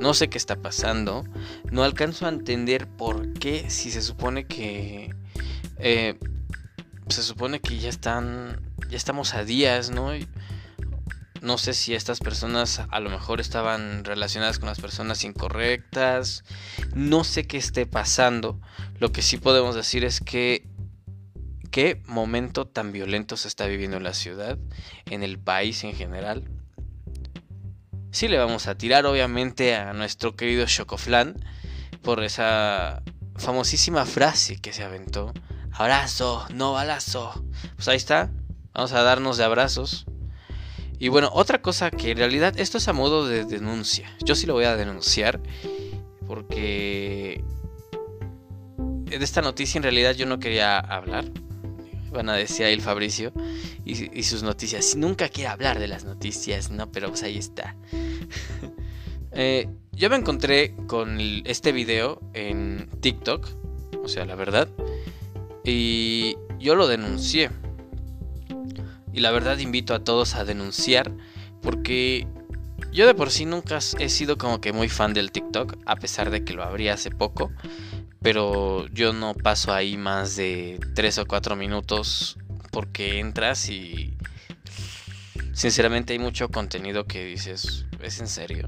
No sé qué está pasando. No alcanzo a entender por qué si se supone que... Eh, se supone que ya están... Ya estamos a días, ¿no? no sé si estas personas a lo mejor estaban relacionadas con las personas incorrectas. No sé qué esté pasando. Lo que sí podemos decir es que qué momento tan violento se está viviendo en la ciudad, en el país en general. Sí le vamos a tirar obviamente a nuestro querido Chocoflan por esa famosísima frase que se aventó. Abrazo, no balazo. Pues ahí está. Vamos a darnos de abrazos. Y bueno, otra cosa que en realidad esto es a modo de denuncia. Yo sí lo voy a denunciar porque de esta noticia en realidad yo no quería hablar van a decir ahí el Fabricio y, sus noticias. Nunca quiere hablar de las noticias, no, pero pues ahí está. *laughs* Eh, yo me encontré con este video en TikTok, o sea, la verdad, y yo lo denuncié. Y la verdad invito a todos a denunciar porque yo de por sí nunca he sido como que muy fan del TikTok, a pesar de que lo abrí hace poco pero yo no paso ahí más de 3 o 4 minutos porque entras y sinceramente hay mucho contenido que dices, ¿es en serio?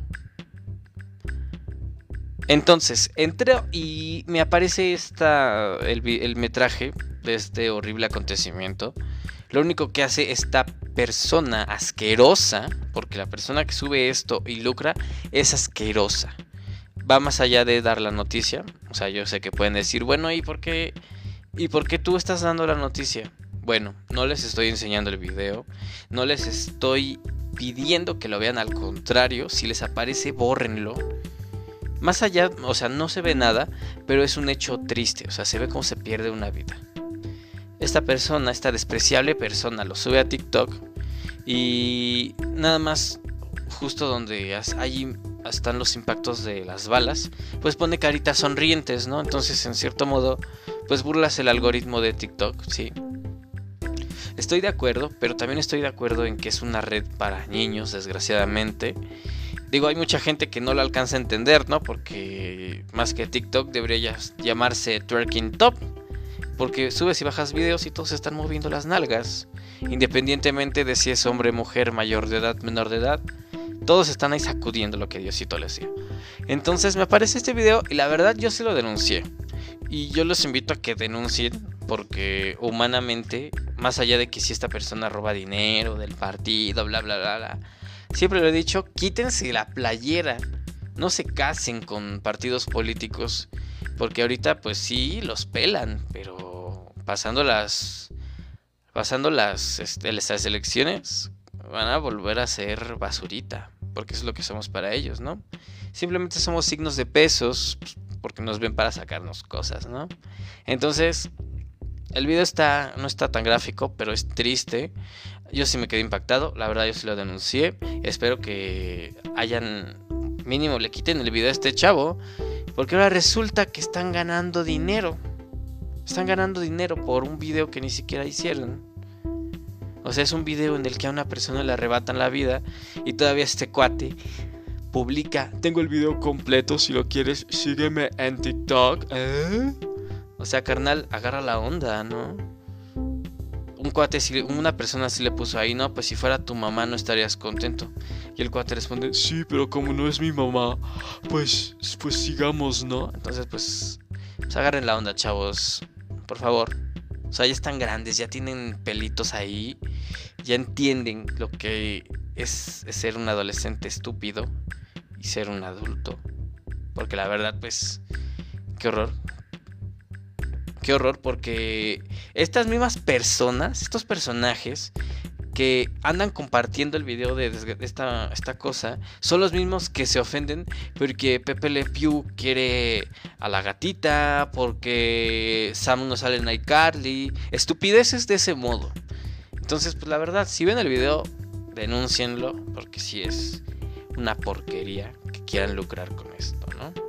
Entonces, entré y me aparece esta, el, metraje de este horrible acontecimiento. Lo único que hace esta persona asquerosa, porque la persona que sube esto y lucra es asquerosa. Va más allá de dar la noticia. O sea, yo sé que pueden decir, bueno, ¿y por qué, ¿y por qué tú estás dando la noticia? Bueno, no les estoy enseñando el video, no les estoy pidiendo que lo vean, al contrario, si les aparece, bórrenlo más allá, o sea, no se ve nada, pero es un hecho triste, o sea, se ve cómo se pierde una vida. Esta persona, esta despreciable persona, lo sube a TikTok y nada más justo donde ahí están los impactos de las balas, pues pone caritas sonrientes, ¿no? Entonces, en cierto modo, pues burlas el algoritmo de TikTok, ¿sí? Estoy de acuerdo, pero también estoy de acuerdo en que es una red para niños, desgraciadamente. Digo, hay mucha gente que no lo alcanza a entender, ¿no? Porque más que TikTok debería llamarse Twerking Top. Porque subes y bajas videos y todos están moviendo las nalgas. Independientemente de si es hombre, mujer, mayor de edad, menor de edad. Todos están ahí sacudiendo lo que Diosito les dio. Entonces me aparece este video y la verdad yo sí lo denuncié. Y yo los invito a que denuncien porque humanamente, más allá de que si esta persona roba dinero del partido, bla, bla, bla, bla Siempre lo he dicho, quítense la playera. No se casen con partidos políticos. Porque ahorita pues sí los pelan. Pero pasando las... Pasando este, las elecciones van a volver a ser basurita. Porque es lo que somos para ellos, ¿no? Simplemente somos signos de pesos. Porque nos ven para sacarnos cosas, ¿no? Entonces, el video está, no está tan gráfico, pero es triste. Yo sí me quedé impactado, la verdad yo sí lo denuncié. Espero que hayan mínimo le quiten el video a este chavo, porque ahora resulta que están ganando dinero. Están ganando dinero por un video que ni siquiera hicieron. O sea, es un video en el que a una persona le arrebatan la vida y todavía este cuate publica, tengo el video completo, si lo quieres, sígueme en TikTok. ¿Eh? O sea, carnal, agarra la onda, ¿no? un cuate, si una persona sí le puso ahí, no, pues si fuera tu mamá no estarías contento. Y el cuate responde, sí, pero como no es mi mamá, pues, pues sigamos, ¿no? Entonces, pues, pues agarren la onda, chavos, por favor. O sea, ya están grandes, ya tienen pelitos ahí, ya entienden lo que es, es ser un adolescente estúpido y ser un adulto. Porque la verdad, pues, qué horror, qué horror porque estas mismas personas, estos personajes que andan compartiendo el video de esta, esta cosa son los mismos que se ofenden porque Pepe Le Pew quiere a la gatita, porque Sam no sale en iCarly, estupideces de ese modo. Entonces, pues la verdad, si ven el video, denúncienlo porque si es una porquería que quieran lucrar con esto, ¿no?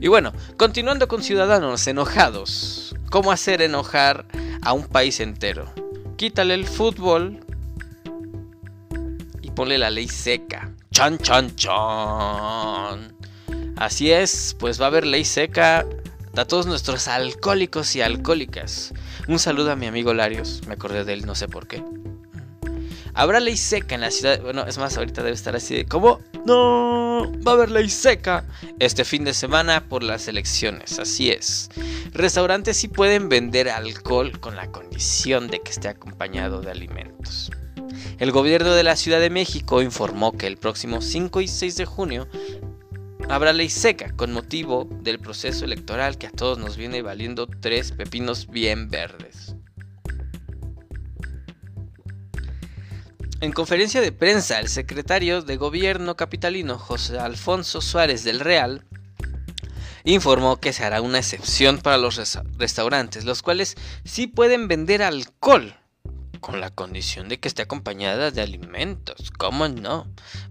Y bueno, continuando con ciudadanos enojados. ¿Cómo hacer enojar a un país entero? Quítale el fútbol y ponle la ley seca. Chan, chan, chan. Así es, pues va a haber ley seca a todos nuestros alcohólicos y alcohólicas. Un saludo a mi amigo Larios, me acordé de él, no sé por qué. Habrá ley seca en la ciudad. Bueno, es más, ahorita debe estar así de como. No, va a haber ley seca este fin de semana por las elecciones. Así es. Restaurantes sí pueden vender alcohol con la condición de que esté acompañado de alimentos. El gobierno de la Ciudad de México informó que el próximo 5 y 6 de junio habrá ley seca con motivo del proceso electoral que a todos nos viene valiendo tres pepinos bien verdes. En conferencia de prensa, el secretario de Gobierno capitalino José Alfonso Suárez del Real informó que se hará una excepción para los restaurantes, los cuales sí pueden vender alcohol, con la condición de que esté acompañada de alimentos. ¿Cómo no?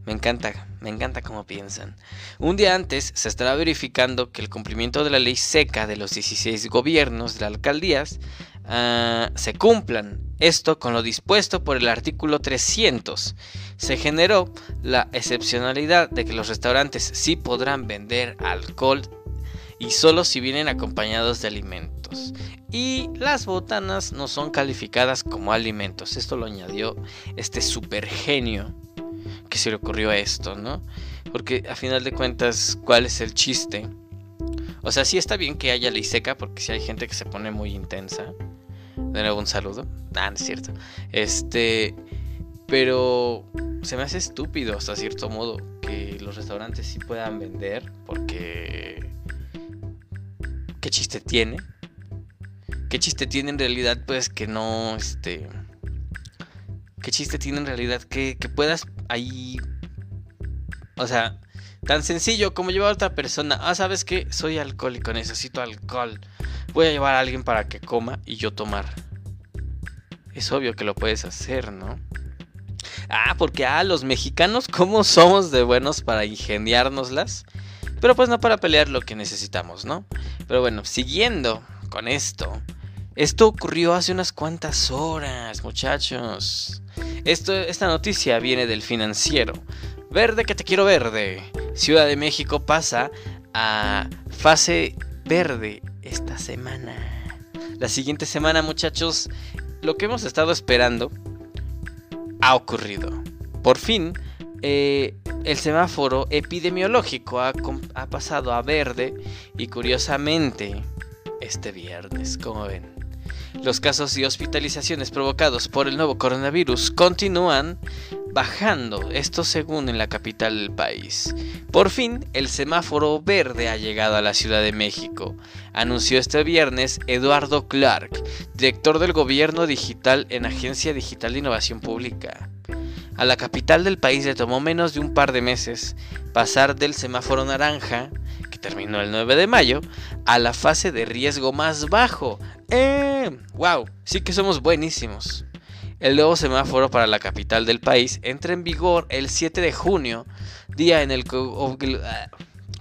Me encanta, me encanta cómo piensan. Un día antes se estará verificando que el cumplimiento de la ley seca de los 16 gobiernos de alcaldías Ah, se cumplan. Esto con lo dispuesto por el artículo 300. Se generó la excepcionalidad de que los restaurantes sí podrán vender alcohol y solo si vienen acompañados de alimentos. Y las botanas no son calificadas como alimentos. Esto lo añadió este super genio que se le ocurrió a esto, ¿no? Porque a final de cuentas, ¿cuál es el chiste? O sea, sí está bien que haya ley seca, porque si hay gente que se pone muy intensa. De nuevo un saludo. Ah, no es cierto. Este. Pero se me hace estúpido hasta cierto modo que los restaurantes sí puedan vender. Porque. ¿Qué chiste tiene? ¿Qué chiste tiene en realidad? Pues que no. Este. ¿Qué chiste tiene en realidad que, que puedas ahí. O sea, Tan sencillo como llevar a otra persona. Ah, ¿sabes qué? Soy alcohólico, necesito alcohol. Voy a llevar a alguien para que coma y yo tomar. Es obvio que lo puedes hacer, ¿no? Ah, porque ah, los mexicanos, ¿cómo somos de buenos para ingeniárnoslas? Pero pues no para pelear lo que necesitamos, ¿no? Pero bueno, siguiendo con esto. Esto ocurrió hace unas cuantas horas, muchachos. Esto, esta noticia viene del financiero. Verde que te quiero verde. Ciudad de México pasa a fase verde esta semana. La siguiente semana, muchachos, lo que hemos estado esperando ha ocurrido. Por fin, eh, el semáforo epidemiológico ha, ha pasado a verde y curiosamente, este viernes, como ven, los casos y hospitalizaciones provocados por el nuevo coronavirus continúan bajando, esto según en la capital del país. Por fin, el semáforo verde ha llegado a la Ciudad de México, anunció este viernes Eduardo Clark, director del gobierno digital en Agencia Digital de Innovación Pública. A la capital del país le tomó menos de un par de meses pasar del semáforo naranja, que terminó el 9 de mayo, a la fase de riesgo más bajo, ¡Eh! ¡Wow! Sí que somos buenísimos. El nuevo semáforo para la capital del país entra en vigor el 7 de junio, día en el que, ah,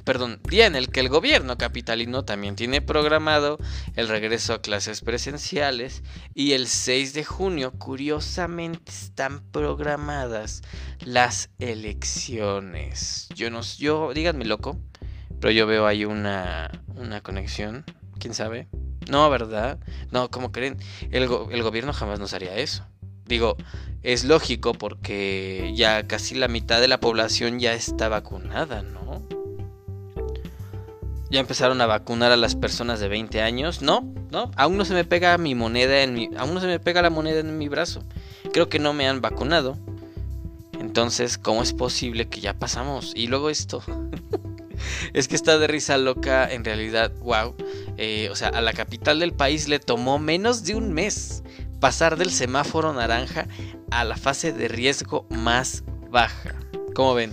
perdón, día en el que el gobierno capitalino también tiene programado el regreso a clases presenciales y el 6 de junio curiosamente están programadas las elecciones. Yo no yo díganme loco, pero yo veo ahí una una conexión, quién sabe. No, ¿verdad? No, como creen, el, el gobierno jamás nos haría eso. Digo, es lógico porque ya casi la mitad de la población ya está vacunada, ¿no? Ya empezaron a vacunar a las personas de 20 años. No, no, aún no se me pega mi moneda en mi. Aún no se me pega la moneda en mi brazo. Creo que no me han vacunado. Entonces, ¿cómo es posible que ya pasamos? Y luego esto. *laughs* es que está de risa loca, en realidad, wow. Eh, o sea, a la capital del país le tomó menos de un mes pasar del semáforo naranja a la fase de riesgo más baja. ¿Cómo ven?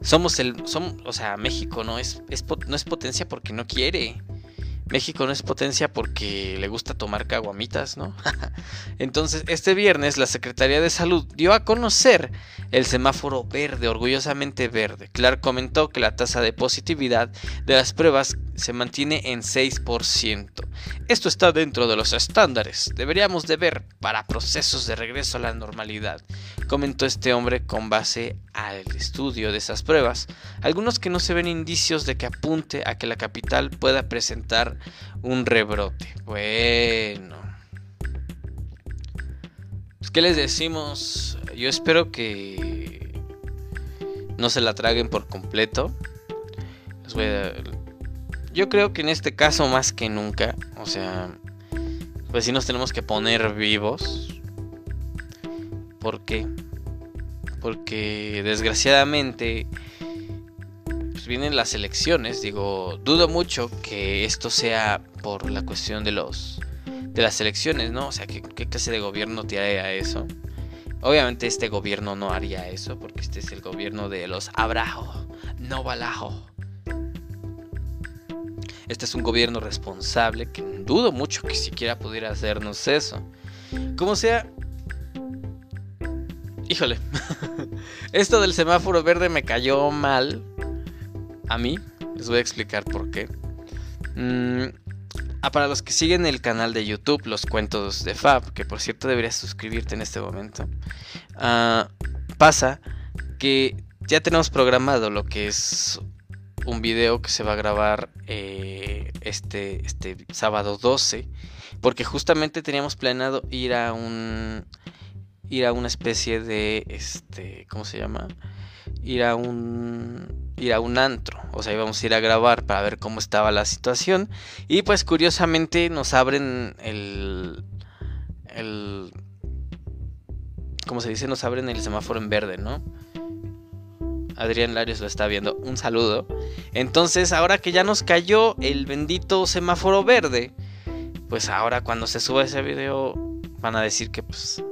Somos el. o sea, México no es, no es potencia porque no quiere. México no es potencia porque le gusta tomar caguamitas, ¿no? *laughs* Entonces, este viernes la Secretaría de Salud dio a conocer el semáforo verde, orgullosamente verde. Clark comentó que la tasa de positividad de las pruebas se mantiene en 6%. Esto está dentro de los estándares. Deberíamos de ver para procesos de regreso a la normalidad, comentó este hombre con base al estudio de esas pruebas. Algunos que no se ven indicios de que apunte a que la capital pueda presentar un rebrote. Bueno. Pues, ¿Qué les decimos? Yo espero que no se la traguen por completo. Yo creo que en este caso más que nunca, o sea, pues sí nos tenemos que poner vivos. ¿Por qué? Porque desgraciadamente vienen las elecciones, digo, dudo mucho que esto sea por la cuestión de los de las elecciones, ¿no? O sea, ¿qué, clase de gobierno te haría eso? Obviamente este gobierno no haría eso porque este es el gobierno de los abrajo, no balajo. Este es un gobierno responsable que dudo mucho que siquiera pudiera hacernos eso. Como sea, híjole, *laughs* esto del semáforo verde me cayó mal a mí. Les voy a explicar por qué. Mm, ah, para los que siguen el canal de YouTube, Los Cuentos de Fab, que por cierto deberías suscribirte en este momento, ah, pasa que ya tenemos programado lo que es un video que se va a grabar eh, este, este sábado 12, porque justamente teníamos planeado ir a un ir a una especie de este, ¿cómo se llama? ir a un ir a un antro, o sea, íbamos a ir a grabar para ver cómo estaba la situación y pues curiosamente nos abren el el como se dice, nos abren el semáforo en verde, ¿no? Adrián Larios lo está viendo. Un saludo. Entonces, ahora que ya nos cayó el bendito semáforo verde, pues ahora cuando se suba ese video van a decir que pues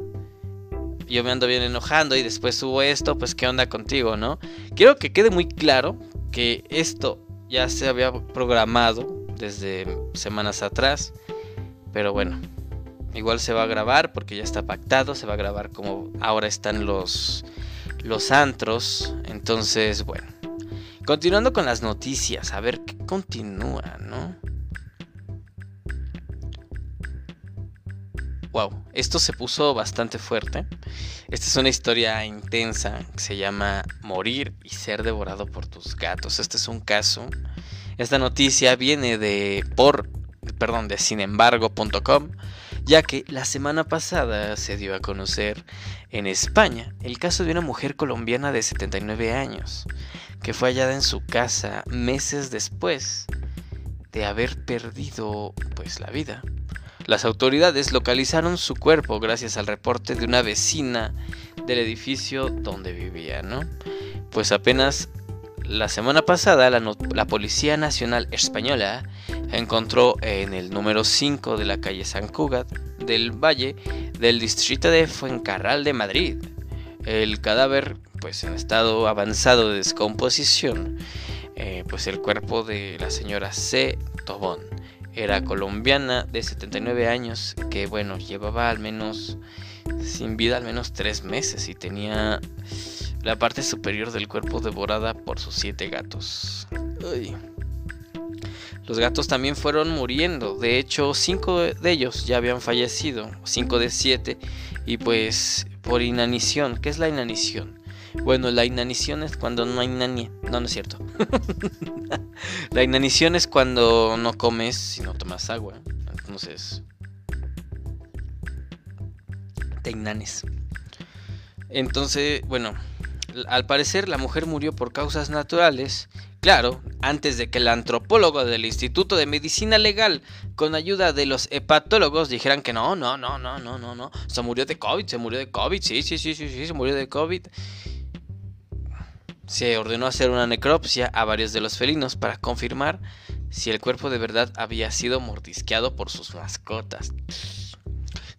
yo me ando bien enojando y después subo esto, pues qué onda contigo, ¿no? Quiero que quede muy claro que esto ya se había programado desde semanas atrás, pero bueno, igual se va a grabar porque ya está pactado, se va a grabar como ahora están los los antros, entonces, bueno. Continuando con las noticias, a ver qué continúa, ¿no? Wow, esto se puso bastante fuerte. Esta es una historia intensa que se llama Morir y ser devorado por tus gatos. Este es un caso. Esta noticia viene de por perdón, de sinembargo.com, ya que la semana pasada se dio a conocer en España el caso de una mujer colombiana de 79 años que fue hallada en su casa meses después de haber perdido pues la vida las autoridades localizaron su cuerpo gracias al reporte de una vecina del edificio donde vivía, ¿no? Pues apenas la semana pasada la, Policía Nacional Española encontró en el número 5 de la calle San Cugat del Valle del distrito de Fuencarral de Madrid el cadáver pues en estado avanzado de descomposición eh, pues el cuerpo de la señora C. Tobón era colombiana de 79 años que bueno, llevaba al menos sin vida al menos tres meses y tenía la parte superior del cuerpo devorada por sus siete gatos. Los gatos también fueron muriendo, de hecho cinco de ellos ya habían fallecido, cinco de siete, y pues por inanición. ¿Qué es la inanición? Bueno, la inanición es cuando no hay nadie. No, no es cierto. *laughs* la inanición es cuando no comes y no tomas agua. Entonces, te inanes. Entonces, bueno, al parecer la mujer murió por causas naturales. Claro, antes de que el antropólogo del Instituto de Medicina Legal, con ayuda de los hepatólogos, dijeran que no, no, no, no, no, no, no, se murió de COVID, se murió de COVID, sí, sí, sí, sí, sí, se murió de COVID se ordenó hacer una necropsia a varios de los felinos para confirmar si el cuerpo de verdad había sido mordisqueado por sus mascotas.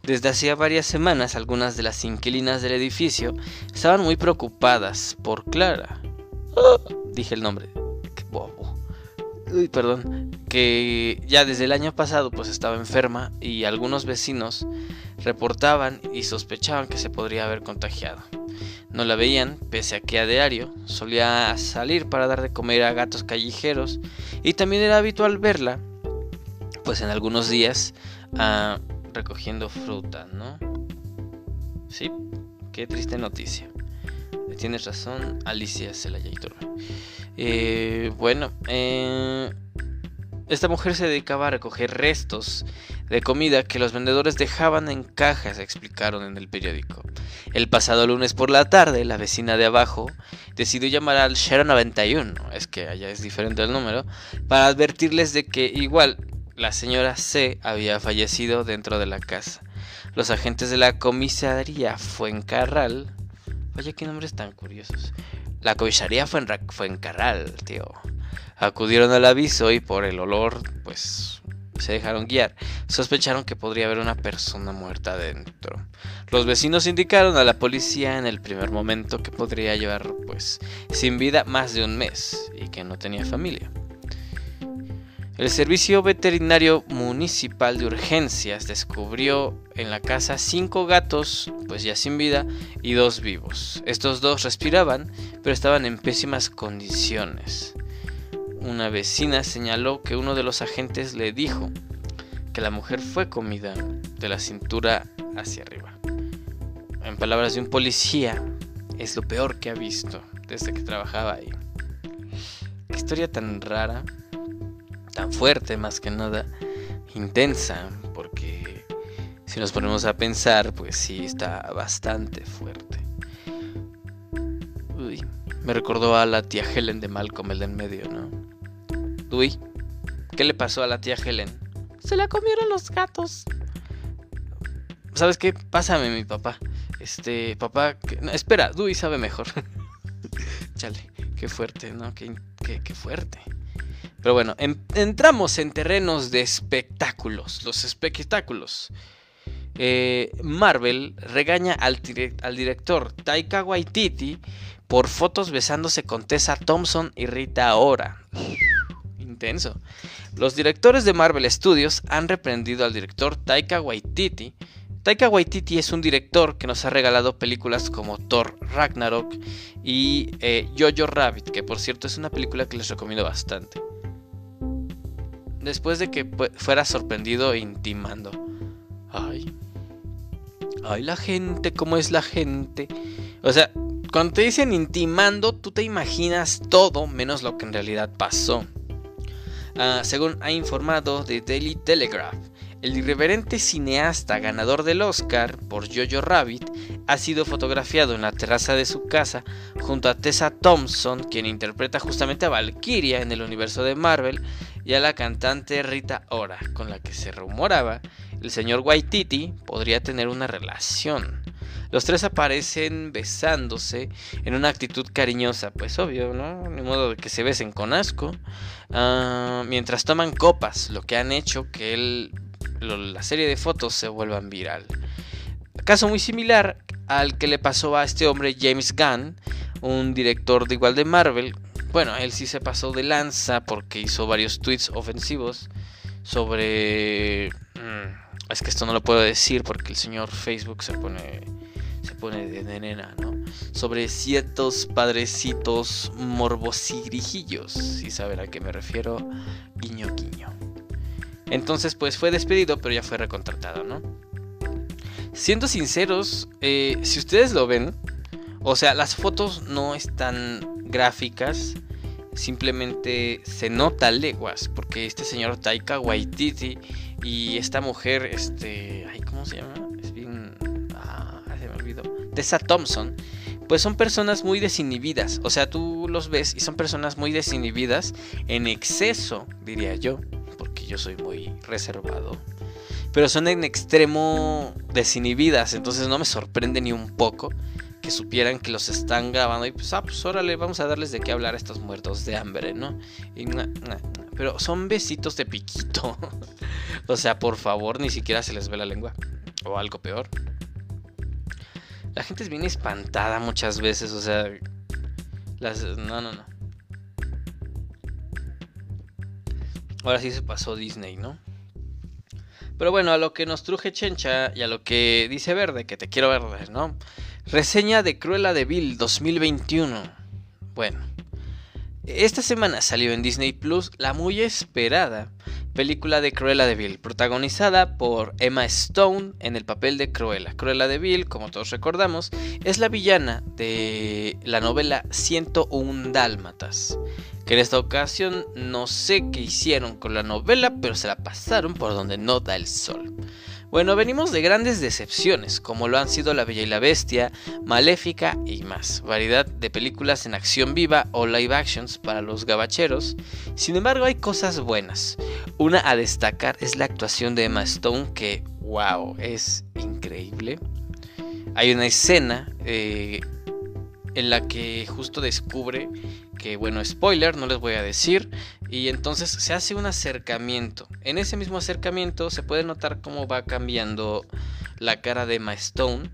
Desde hacía varias semanas algunas de las inquilinas del edificio estaban muy preocupadas por Clara. dije el nombre. Qué bobo. Uy, perdón. Que ya desde el año pasado pues estaba enferma y algunos vecinos reportaban y sospechaban que se podría haber contagiado. No la veían, pese a que a diario solía salir para dar de comer a gatos callejeros y también era habitual verla, pues en algunos días, ah, recogiendo fruta, ¿no? Sí, qué triste noticia. Tienes razón, Alicia Celaya eh, bueno, eh, esta mujer se dedicaba a recoger restos de comida que los vendedores dejaban en cajas, explicaron en el periódico. El pasado lunes por la tarde, la vecina de abajo decidió llamar al Shero 91, es que allá es diferente el número, para advertirles de que igual la señora C había fallecido dentro de la casa. Los agentes de la comisaría Fuencarral, vaya qué nombres tan curiosos. La comisaría Fuencarral, tío. Acudieron al aviso y por el olor, pues se dejaron guiar. Sospecharon que podría haber una persona muerta dentro. Los vecinos indicaron a la policía en el primer momento que podría llevar pues sin vida más de un mes y que no tenía familia. El Servicio Veterinario Municipal de Urgencias descubrió en la casa cinco gatos, pues ya sin vida, y dos vivos. Estos dos respiraban, pero estaban en pésimas condiciones una vecina señaló que uno de los agentes le dijo que la mujer fue comida de la cintura hacia arriba. En palabras de un policía, es lo peor que ha visto desde que trabajaba ahí. Qué historia tan rara, tan fuerte más que nada, intensa, porque si nos ponemos a pensar, pues sí está bastante fuerte. Uy, Me recordó a la tía Helen de Malcolm, el de en medio, ¿no? Dewey, ¿qué le pasó a la tía Helen? Se la comieron los gatos. ¿Sabes qué? Pásame mi papá. Este, papá... espera, Dewey sabe mejor. *laughs* Chale, qué fuerte, ¿no? Qué, qué, fuerte. Pero bueno, entramos en terrenos de espectáculos. Los espectáculos. Eh, Marvel regaña al, al, director Taika Waititi por fotos besándose con Tessa Thompson y Rita Ora. Los directores de Marvel Studios han reprendido al director Taika Waititi. Taika Waititi es un director que nos ha regalado películas como Thor Ragnarok y eh, Jojo Rabbit, que por cierto es una película que les recomiendo bastante. Después de que fuera sorprendido intimando. Ay, ay, la gente, ¿cómo es la gente? O sea, cuando te dicen intimando, tú te imaginas todo menos lo que en realidad pasó. Ah, según ha informado The Daily Telegraph, el irreverente cineasta ganador del Oscar por Jojo Rabbit ha sido fotografiado en la terraza de su casa junto a Tessa Thompson, quien interpreta justamente a Valkyria en el universo de Marvel, y a la cantante Rita Ora, con la que se rumoraba el señor Waititi podría tener una relación. Los tres aparecen besándose en una actitud cariñosa, pues obvio, ¿no? Ni modo de que se besen con asco. Ah, mientras toman copas, lo que han hecho que la serie de fotos se vuelvan viral. Caso muy similar al que le pasó a este hombre James Gunn, un director de igual de Marvel. Bueno, él sí se pasó de lanza porque hizo varios tweets ofensivos sobre... Mm, es que esto no lo puedo decir porque el señor Facebook se pone se pone de nena, ¿no? Sobre ciertos padrecitos morbosirijillos, si saben a qué me refiero, guiño guiño. Entonces, pues fue despedido, pero ya fue recontratado, ¿no? Siendo sinceros, eh, si ustedes lo ven, o sea, las fotos no están gráficas, simplemente se nota leguas, porque este señor Taika Waititi y esta mujer, este, ay, ¿cómo se llama? Tessa Thompson, pues son personas muy desinhibidas, o sea, tú los ves y son personas muy desinhibidas en exceso, diría yo, porque yo soy muy reservado. Pero son en extremo desinhibidas, entonces no me sorprende ni un poco que supieran que los están grabando y pues, ah, pues órale, vamos a darles de qué hablar a estos muertos de hambre, ¿no? Pero son besitos de piquito. *laughs* o sea, por favor, ni siquiera se les ve la lengua. O algo peor. La gente es bien espantada muchas veces, o sea... Las... No, no, no. Ahora sí se pasó Disney, ¿no? Pero bueno, a lo que nos truje Chencha y a lo que dice Verde, que te quiero verde, ¿no? Reseña de Cruella de Vil 2021. Bueno, esta semana salió en Disney Plus la muy esperada película de Cruella de Vil, protagonizada por Emma Stone en el papel de Cruella. Cruella de Vil, como todos recordamos, es la villana de la novela 101 Dálmatas, que en esta ocasión no sé qué hicieron con la novela, pero se la pasaron por donde no da el sol. Bueno, venimos de grandes decepciones, como lo han sido La Bella y la Bestia, Maléfica y más. Variedad de películas en acción viva o live actions para los gabacheros. Sin embargo, hay cosas buenas. Una a destacar es la actuación de Emma Stone, que, wow, es increíble. Hay una escena eh, en la que justo descubre que, bueno, spoiler, no les voy a decir, y entonces se hace un acercamiento. En ese mismo acercamiento se puede notar cómo va cambiando la cara de Emma Stone.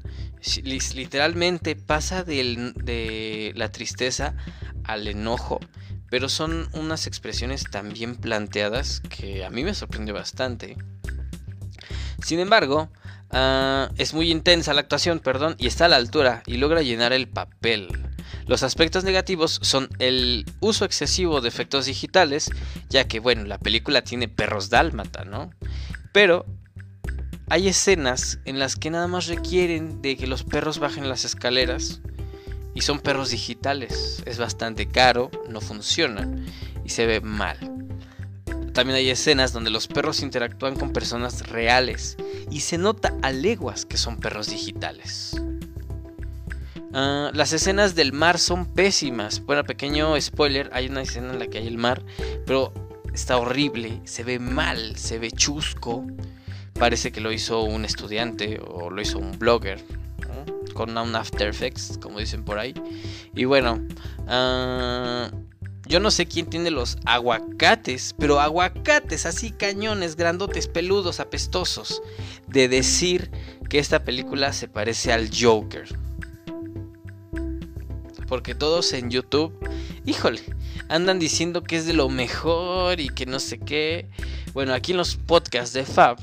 Literalmente pasa de la tristeza al enojo, pero son unas expresiones tan bien planteadas que a mí me sorprendió bastante. Sin embargo, ah, es muy intensa la actuación, perdón, y está a la altura y logra llenar el papel. Los aspectos negativos son el uso excesivo de efectos digitales, ya que, bueno, la película tiene perros dálmata, ¿no? Pero hay escenas en las que nada más requieren de que los perros bajen las escaleras y son perros digitales. Es bastante caro, no funciona y se ve mal. También hay escenas donde los perros interactúan con personas reales y se nota a leguas que son perros digitales. Ah, las escenas del mar son pésimas. Bueno, pequeño spoiler, hay una escena en la que hay el mar, pero está horrible, se ve mal, se ve chusco. Parece que lo hizo un estudiante o lo hizo un blogger con un After Effects, como dicen por ahí. Y bueno, uh, yo no sé quién tiene los aguacates, pero aguacates así cañones, grandotes, peludos, apestosos, de decir que esta película se parece al Joker. Porque todos en YouTube, híjole, andan diciendo que es de lo mejor y que no sé qué. Bueno, aquí en los podcasts de Fab,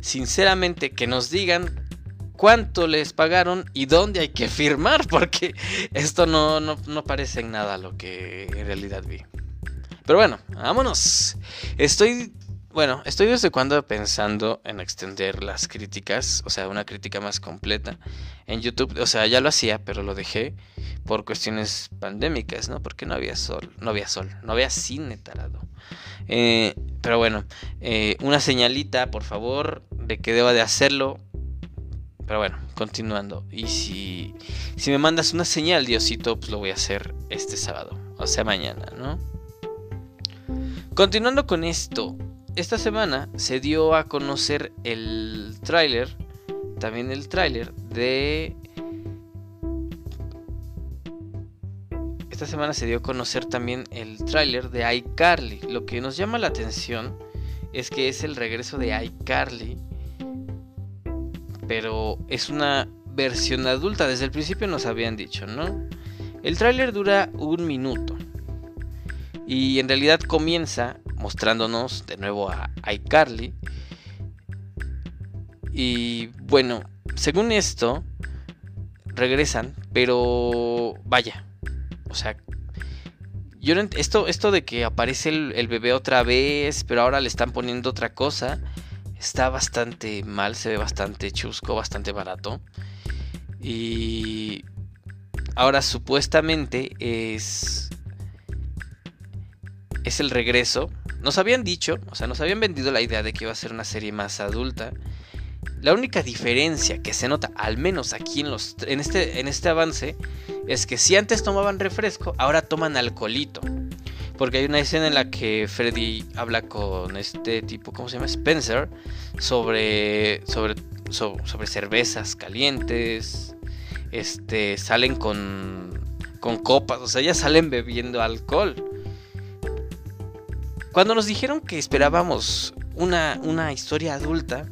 sinceramente que nos digan cuánto les pagaron y dónde hay que firmar, porque esto no, no, parece en nada lo que en realidad vi. Pero bueno, vámonos. Estoy, bueno, estoy desde cuando pensando en extender las críticas, o sea, una crítica más completa en YouTube. O sea, ya lo hacía, pero lo dejé por cuestiones pandémicas, ¿no? Porque no había sol, no había sol, no había cine tarado. Eh, pero bueno, eh, una señalita, por favor, de que deba de hacerlo pero bueno, continuando. Y si, si me mandas una señal, Diosito, pues lo voy a hacer este sábado. O sea, mañana, ¿no? Continuando con esto. Esta semana se dio a conocer el tráiler. También el tráiler de... Esta semana se dio a conocer también el tráiler de iCarly. Lo que nos llama la atención es que es el regreso de iCarly pero es una versión adulta. Desde el principio nos habían dicho, ¿no? El tráiler dura un minuto. Y en realidad comienza mostrándonos de nuevo a iCarly. Y bueno, según esto, regresan, pero vaya. O sea, yo esto, esto de que aparece el bebé otra vez, pero ahora le están poniendo otra cosa está bastante mal, se ve bastante chusco, bastante barato. Y ahora supuestamente es es el regreso. Nos habían dicho, o sea, nos habían vendido la idea de que iba a ser una serie más adulta. La única diferencia que se nota, al menos aquí en, los, en, este, en este avance, es que si antes tomaban refresco, ahora toman alcoholito. Porque hay una escena en la que Freddy habla con este tipo, ¿cómo se llama? Spencer, sobre, sobre, sobre, cervezas calientes. Este, salen con, con copas, o sea, ya salen bebiendo alcohol. Cuando nos dijeron que esperábamos una, una historia adulta,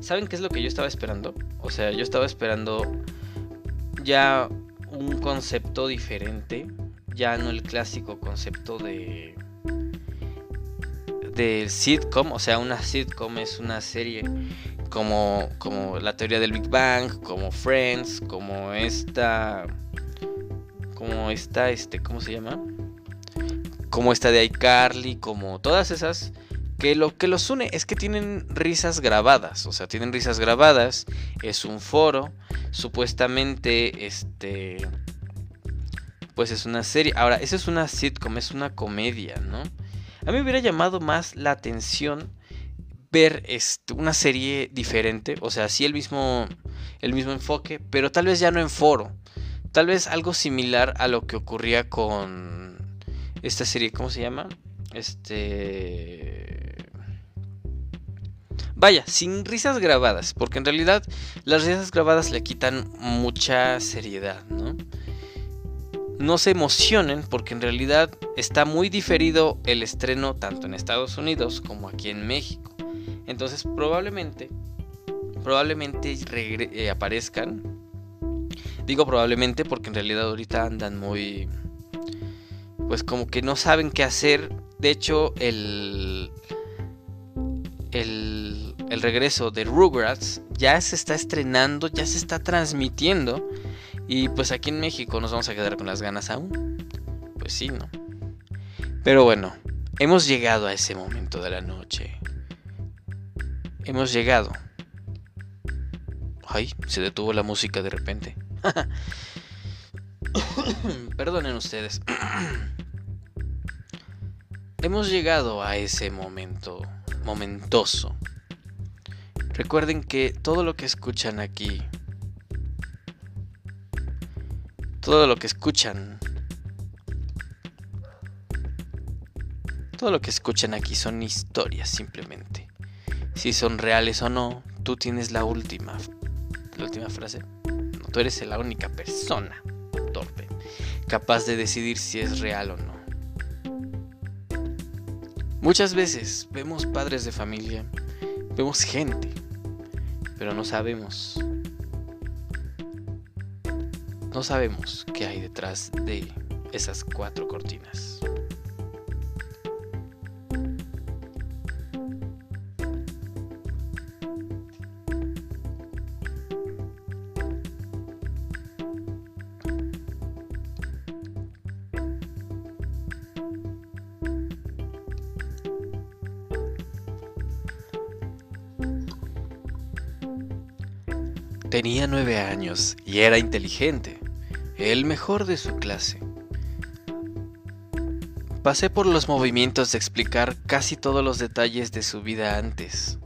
¿saben qué es lo que yo estaba esperando? O sea, yo estaba esperando ya un concepto diferente ya no el clásico concepto de del sitcom, o sea, una sitcom es una serie como, como la teoría del Big Bang, como Friends, como esta como esta este, ¿cómo se llama? Como esta de iCarly, como todas esas que lo que los une es que tienen risas grabadas, o sea, tienen risas grabadas, es un foro, supuestamente este pues es una serie. Ahora, esa es una sitcom, es una comedia, ¿no? A mí me hubiera llamado más la atención ver una serie diferente, o sea, sí el mismo, el mismo enfoque, pero tal vez ya no en foro. Tal vez algo similar a lo que ocurría con esta serie, ¿cómo se llama? Este... Vaya, sin risas grabadas, porque en realidad las risas grabadas le quitan mucha seriedad, ¿no? No se emocionen porque en realidad está muy diferido el estreno tanto en Estados Unidos como aquí en México. Entonces probablemente, probablemente eh, aparezcan. Digo probablemente porque en realidad ahorita andan muy... Pues como que no saben qué hacer. De hecho, el... El, el regreso de Rugrats ya se está estrenando, ya se está transmitiendo y pues aquí en México nos vamos a quedar con las ganas aún. Pues sí, ¿no? Pero bueno, hemos llegado a ese momento de la noche. Hemos llegado. Ay, se detuvo la música de repente. *coughs* Perdonen ustedes. *coughs* hemos llegado a ese momento momentoso. Recuerden que todo lo que escuchan aquí Todo lo que escuchan. Todo lo que escuchan aquí son historias simplemente. Si son reales o no, tú tienes la última, la última frase. No, tú eres la única persona torpe capaz de decidir si es real o no. Muchas veces vemos padres de familia, vemos gente, pero no sabemos. No sabemos qué hay detrás de esas cuatro cortinas. Tenía nueve años y era inteligente, el mejor de su clase. Pasé por los movimientos de explicar casi todos los detalles de su vida antes,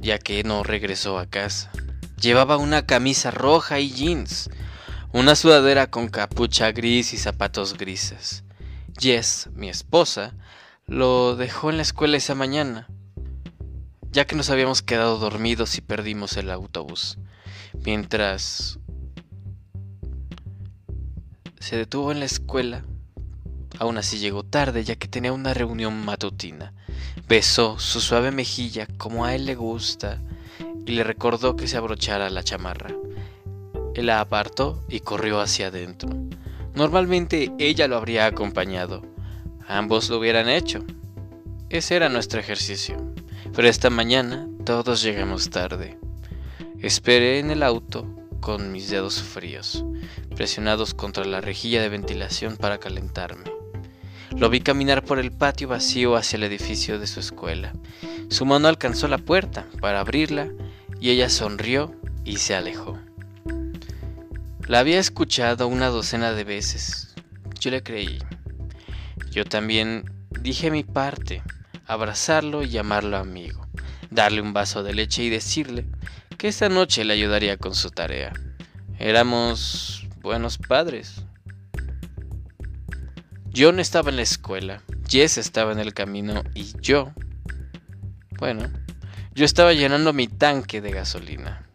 ya que no regresó a casa. Llevaba una camisa roja y jeans, una sudadera con capucha gris y zapatos grises. Jess, mi esposa, lo dejó en la escuela esa mañana ya que nos habíamos quedado dormidos y perdimos el autobús. Mientras se detuvo en la escuela, aún así llegó tarde ya que tenía una reunión matutina. Besó su suave mejilla como a él le gusta y le recordó que se abrochara la chamarra. Él la apartó y corrió hacia adentro. Normalmente ella lo habría acompañado. Ambos lo hubieran hecho. Ese era nuestro ejercicio. Pero esta mañana todos llegamos tarde. Esperé en el auto con mis dedos fríos, presionados contra la rejilla de ventilación para calentarme. Lo vi caminar por el patio vacío hacia el edificio de su escuela. Su mano alcanzó la puerta para abrirla y ella sonrió y se alejó. La había escuchado una docena de veces. Yo le creí. Yo también dije mi parte abrazarlo y llamarlo amigo, darle un vaso de leche y decirle que esta noche le ayudaría con su tarea. Éramos buenos padres. John estaba en la escuela, Jess estaba en el camino y yo, bueno, yo estaba llenando mi tanque de gasolina.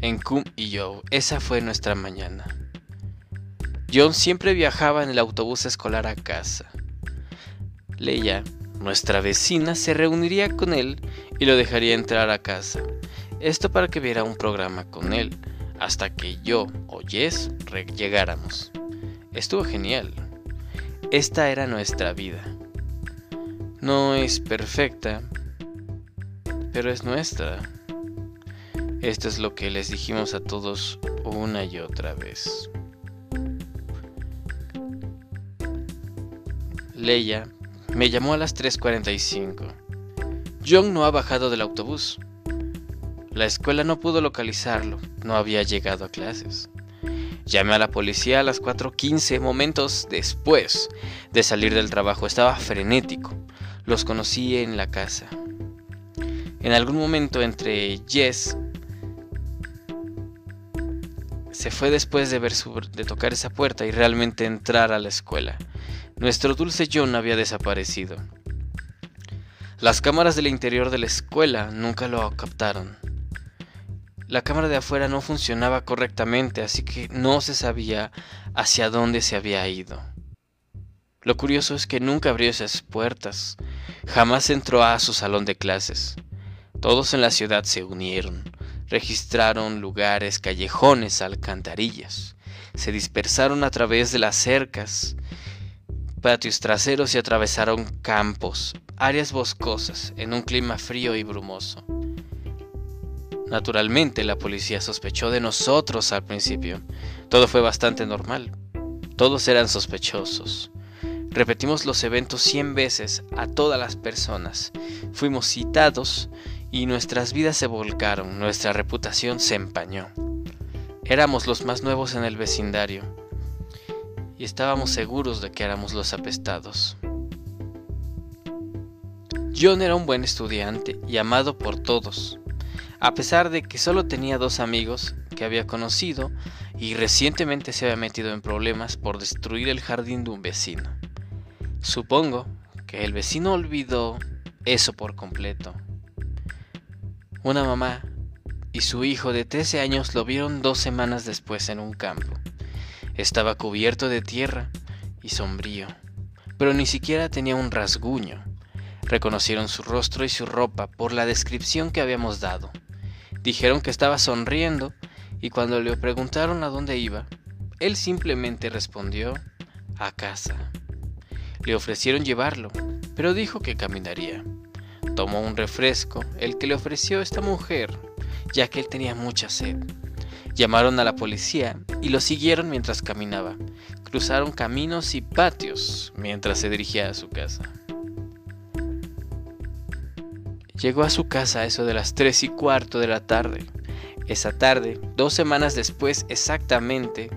En Cum y yo, esa fue nuestra mañana. John siempre viajaba en el autobús escolar a casa. Leia, nuestra vecina, se reuniría con él y lo dejaría entrar a casa. Esto para que viera un programa con él, hasta que yo o Jess llegáramos. Estuvo genial. Esta era nuestra vida. No es perfecta, pero es nuestra. Esto es lo que les dijimos a todos una y otra vez. Leia me llamó a las 3.45. John no ha bajado del autobús. La escuela no pudo localizarlo, no había llegado a clases. Llamé a la policía a las 4.15 momentos después de salir del trabajo. Estaba frenético. Los conocí en la casa. En algún momento entre Jess se fue después de, ver de tocar esa puerta y realmente entrar a la escuela. Nuestro dulce John había desaparecido. Las cámaras del interior de la escuela nunca lo captaron. La cámara de afuera no funcionaba correctamente, así que no se sabía hacia dónde se había ido. Lo curioso es que nunca abrió esas puertas, jamás entró a su salón de clases. Todos en la ciudad se unieron, registraron lugares, callejones, alcantarillas, se dispersaron a través de las cercas patios traseros y atravesaron campos, áreas boscosas, en un clima frío y brumoso. Naturalmente la policía sospechó de nosotros al principio. Todo fue bastante normal. Todos eran sospechosos. Repetimos los eventos cien veces a todas las personas. Fuimos citados y nuestras vidas se volcaron, nuestra reputación se empañó. Éramos los más nuevos en el vecindario y estábamos seguros de que éramos los apestados. John era un buen estudiante y amado por todos. a pesar de que solo tenía dos amigos que había conocido y recientemente se había metido en problemas por destruir el jardín de un vecino. Supongo que el vecino olvidó eso por completo. Una mamá y su hijo de 13 años lo vieron dos semanas después en un campo. Estaba cubierto de tierra y sombrío, pero ni siquiera tenía un rasguño. Reconocieron su rostro y su ropa por la descripción que habíamos dado. Dijeron que estaba sonriendo y cuando le preguntaron a dónde iba, él simplemente respondió a casa. Le ofrecieron llevarlo, pero dijo que caminaría. Tomó un refresco, el que le ofreció esta mujer, ya que él tenía mucha sed. Llamaron a la policía y lo siguieron mientras caminaba. Cruzaron caminos y patios mientras se dirigía a su casa. Llegó a su casa a eso de las tres y cuarto de la tarde. Esa tarde, dos semanas después exactamente,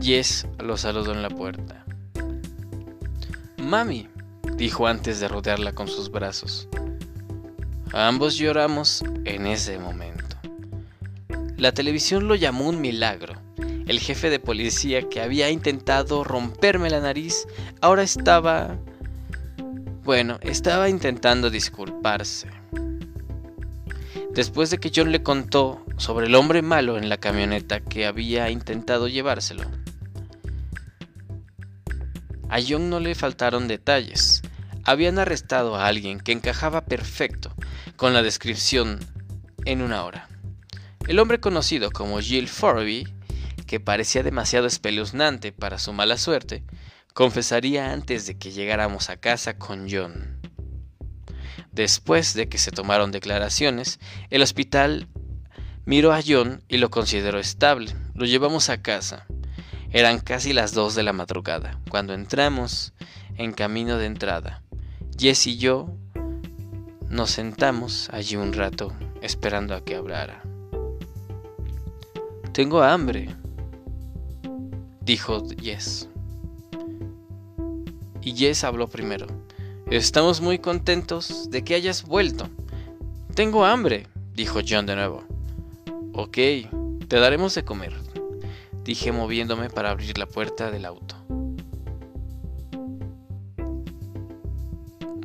Jess lo saludó en la puerta. Mami, dijo antes de rodearla con sus brazos. Ambos lloramos en ese momento. La televisión lo llamó un milagro. El jefe de policía que había intentado romperme la nariz ahora estaba... Bueno, estaba intentando disculparse. Después de que John le contó sobre el hombre malo en la camioneta que había intentado llevárselo, a John no le faltaron detalles. Habían arrestado a alguien que encajaba perfecto con la descripción en una hora. El hombre conocido como Jill Forby, que parecía demasiado espeluznante para su mala suerte, confesaría antes de que llegáramos a casa con John. Después de que se tomaron declaraciones, el hospital miró a John y lo consideró estable. Lo llevamos a casa. Eran casi las dos de la madrugada, cuando entramos en camino de entrada. Jess y yo nos sentamos allí un rato esperando a que hablara. Tengo hambre, dijo Jess. Y Jess habló primero. Estamos muy contentos de que hayas vuelto. Tengo hambre, dijo John de nuevo. Ok, te daremos de comer, dije moviéndome para abrir la puerta del auto.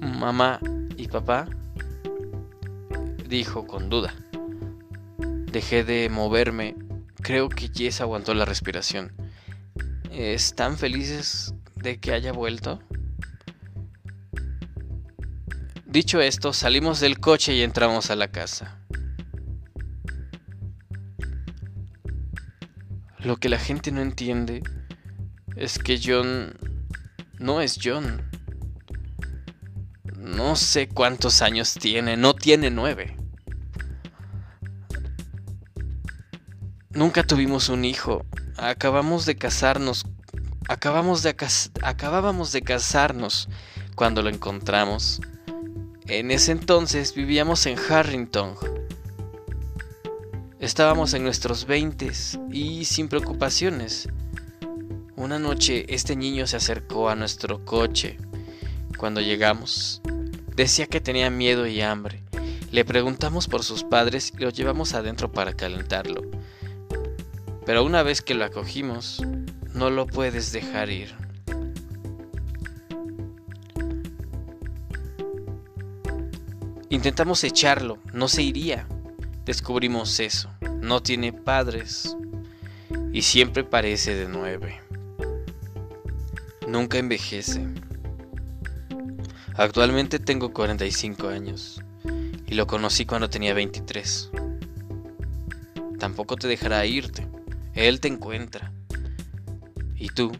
Mamá y papá, dijo con duda. Dejé de moverme. Creo que Jess aguantó la respiración. ¿Están felices de que haya vuelto? Dicho esto, salimos del coche y entramos a la casa. Lo que la gente no entiende es que John no es John. No sé cuántos años tiene, no tiene nueve. Nunca tuvimos un hijo. Acabamos de casarnos. Acabamos de acabábamos de casarnos cuando lo encontramos. En ese entonces vivíamos en Harrington. Estábamos en nuestros veintes y sin preocupaciones. Una noche este niño se acercó a nuestro coche. Cuando llegamos, decía que tenía miedo y hambre. Le preguntamos por sus padres y lo llevamos adentro para calentarlo. Pero una vez que lo acogimos, no lo puedes dejar ir. Intentamos echarlo, no se iría. Descubrimos eso, no tiene padres y siempre parece de nueve. Nunca envejece. Actualmente tengo 45 años y lo conocí cuando tenía 23. Tampoco te dejará irte, él te encuentra y tú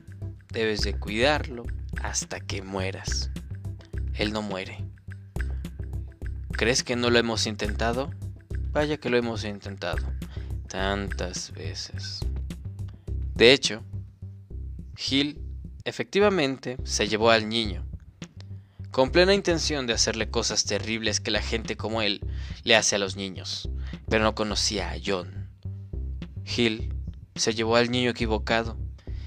debes de cuidarlo hasta que mueras. Él no muere. ¿Crees que no lo hemos intentado? Vaya que lo hemos intentado. Tantas veces. De hecho, Gil efectivamente se llevó al niño, con plena intención de hacerle cosas terribles que la gente como él le hace a los niños, pero no conocía a John. Gil se llevó al niño equivocado,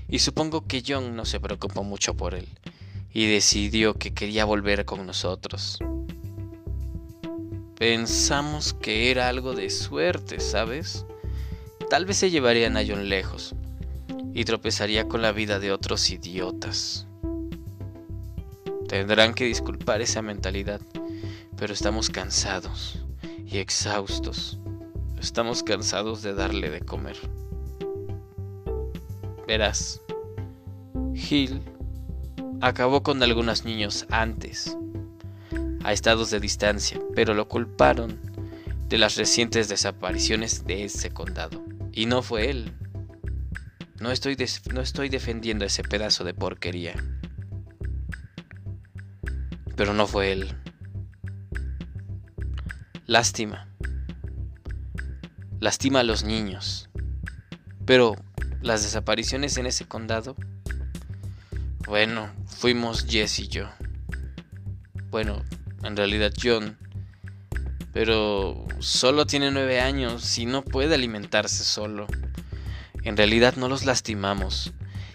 y supongo que John no se preocupó mucho por él, y decidió que quería volver con nosotros Pensamos que era algo de suerte, ¿sabes? Tal vez se llevarían a John lejos y tropezaría con la vida de otros idiotas. Tendrán que disculpar esa mentalidad, pero estamos cansados y exhaustos. Estamos cansados de darle de comer. Verás, Gil acabó con algunos niños antes, a estados de distancia, pero lo culparon de las recientes desapariciones de ese condado. Y no fue él. No estoy, no estoy defendiendo ese pedazo de porquería. Pero no fue él. Lástima. Lastima a los niños. Pero las desapariciones en ese condado bueno, fuimos Jess y yo. Bueno, en realidad John. Pero solo tiene nueve años y no puede alimentarse solo. En realidad no los lastimamos,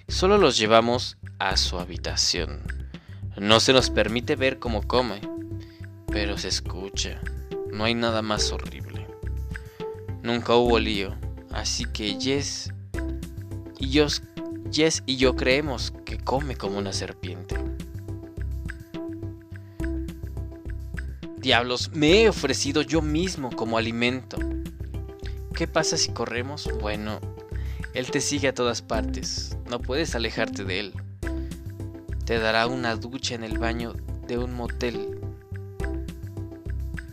solo los llevamos a su habitación. No se nos permite ver cómo come, pero se escucha. No hay nada más horrible. Nunca hubo lío, así que Jess y yo, Jess y yo creemos come como una serpiente. Diablos, me he ofrecido yo mismo como alimento. ¿Qué pasa si corremos? Bueno, él te sigue a todas partes. No puedes alejarte de él. Te dará una ducha en el baño de un motel.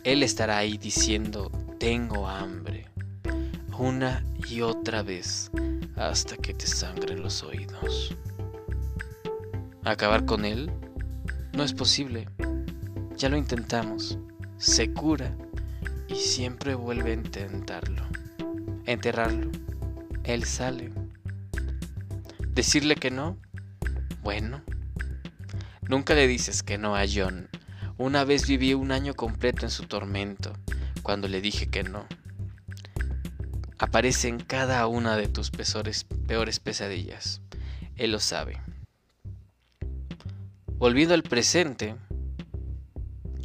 Él estará ahí diciendo, tengo hambre. Una y otra vez hasta que te sangren los oídos. Acabar con él no es posible. Ya lo intentamos. Se cura y siempre vuelve a intentarlo. Enterrarlo. Él sale. Decirle que no. Bueno. Nunca le dices que no a John. Una vez viví un año completo en su tormento cuando le dije que no. Aparece en cada una de tus peores, pesadillas. Él lo sabe. Volviendo al presente,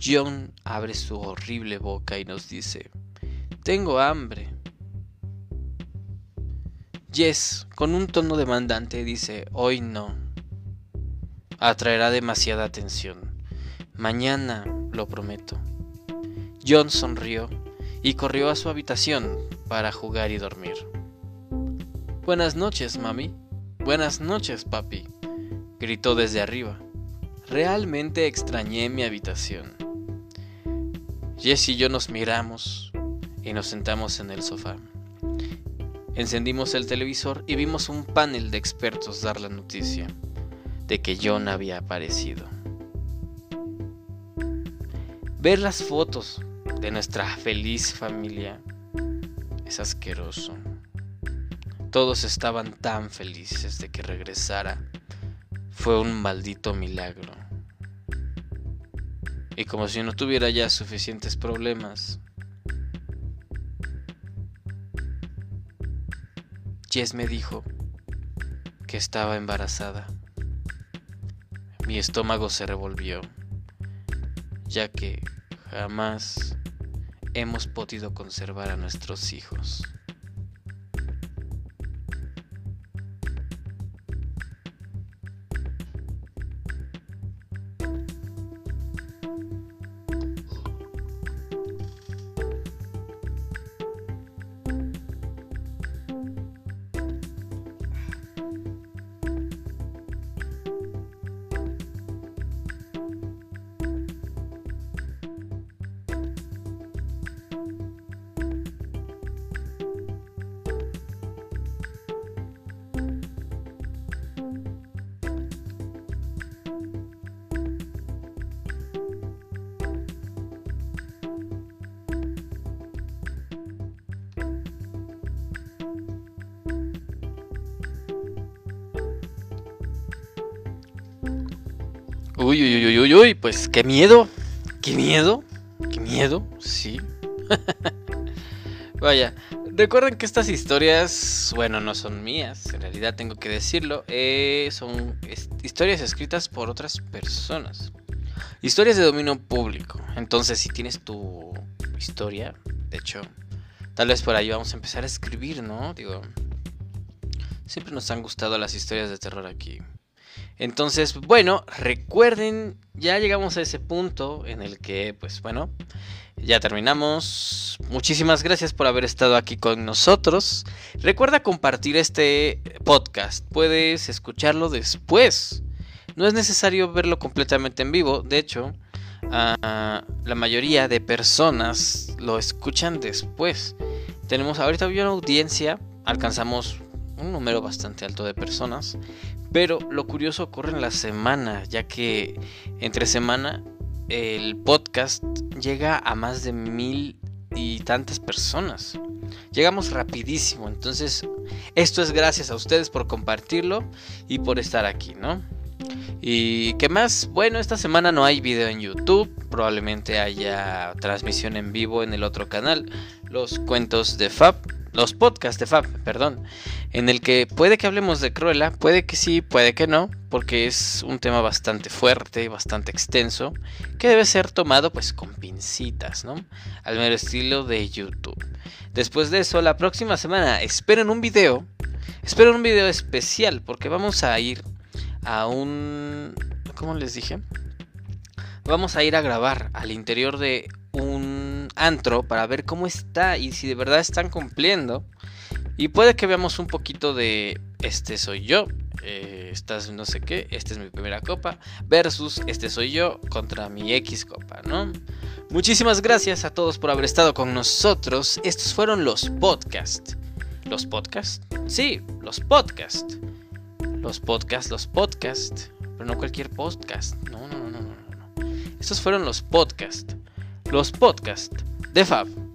John abre su horrible boca y nos dice, tengo hambre. Jess, con un tono demandante, dice, hoy no. Atraerá demasiada atención. Mañana, lo prometo. John sonrió y corrió a su habitación para jugar y dormir. Buenas noches, mami. Buenas noches, papi. gritó desde arriba. Realmente extrañé mi habitación. Jess y yo nos miramos y nos sentamos en el sofá. Encendimos el televisor y vimos un panel de expertos dar la noticia de que John había aparecido. Ver las fotos de nuestra feliz familia es asqueroso. Todos estaban tan felices de que regresara fue un maldito milagro. Y como si no tuviera ya suficientes problemas, Jess me dijo que estaba embarazada. Mi estómago se revolvió, ya que jamás hemos podido conservar a nuestros hijos. Uy, pues qué miedo, qué miedo, qué miedo, sí. *laughs* Vaya, recuerden que estas historias, bueno, no son mías, en realidad tengo que decirlo, eh, son historias escritas por otras personas. historias de dominio público. Entonces, si tienes tu historia, de hecho, tal vez por ahí vamos a empezar a escribir, ¿no? Digo, siempre nos han gustado las historias de terror aquí. Entonces, bueno, recuerden, ya llegamos a ese punto en el que, pues bueno, ya terminamos. Muchísimas gracias por haber estado aquí con nosotros. Recuerda compartir este podcast. Puedes escucharlo después. No es necesario verlo completamente en vivo. De hecho, ah, la mayoría de personas lo escuchan después. Tenemos ahorita una audiencia. Alcanzamos un número bastante alto de personas. Pero lo curioso ocurre en la semana, ya que entre semana el podcast llega a más de mil y tantas personas. Llegamos rapidísimo, entonces esto es gracias a ustedes por compartirlo y por estar aquí, ¿no? ¿Y qué más? Bueno, esta semana no hay video en YouTube, probablemente haya transmisión en vivo en el otro canal, los cuentos de Fab los podcasts de Fab, perdón, en el que puede que hablemos de Cruella, puede que sí, puede que no, porque es un tema bastante fuerte, bastante extenso, que debe ser tomado pues con pincitas, ¿no? Al mero estilo de YouTube. Después de eso, la próxima semana esperen un video, esperen un video especial, porque vamos a ir a un... ¿Cómo les dije? Vamos a ir a grabar al interior de un antro para ver cómo está y si de verdad están cumpliendo. Y puede que veamos un poquito de este soy yo, eh, estás no sé qué, esta es mi primera copa, versus este soy yo contra mi X copa, ¿no? Muchísimas gracias a todos por haber estado con nosotros. Estos fueron los podcasts. ¿Los podcasts? Sí, los podcasts. Los podcasts, los podcasts. Pero no cualquier podcast. No, no, no, no, no. no. Estos fueron los podcasts los podcasts de Fab.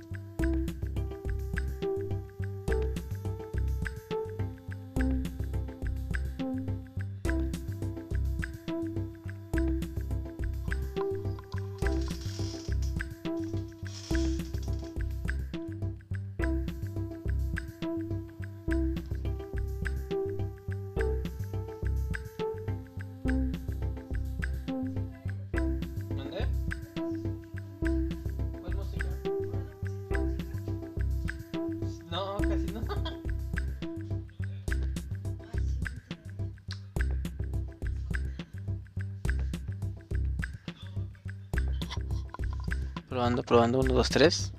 Probando, 1, 2, 3.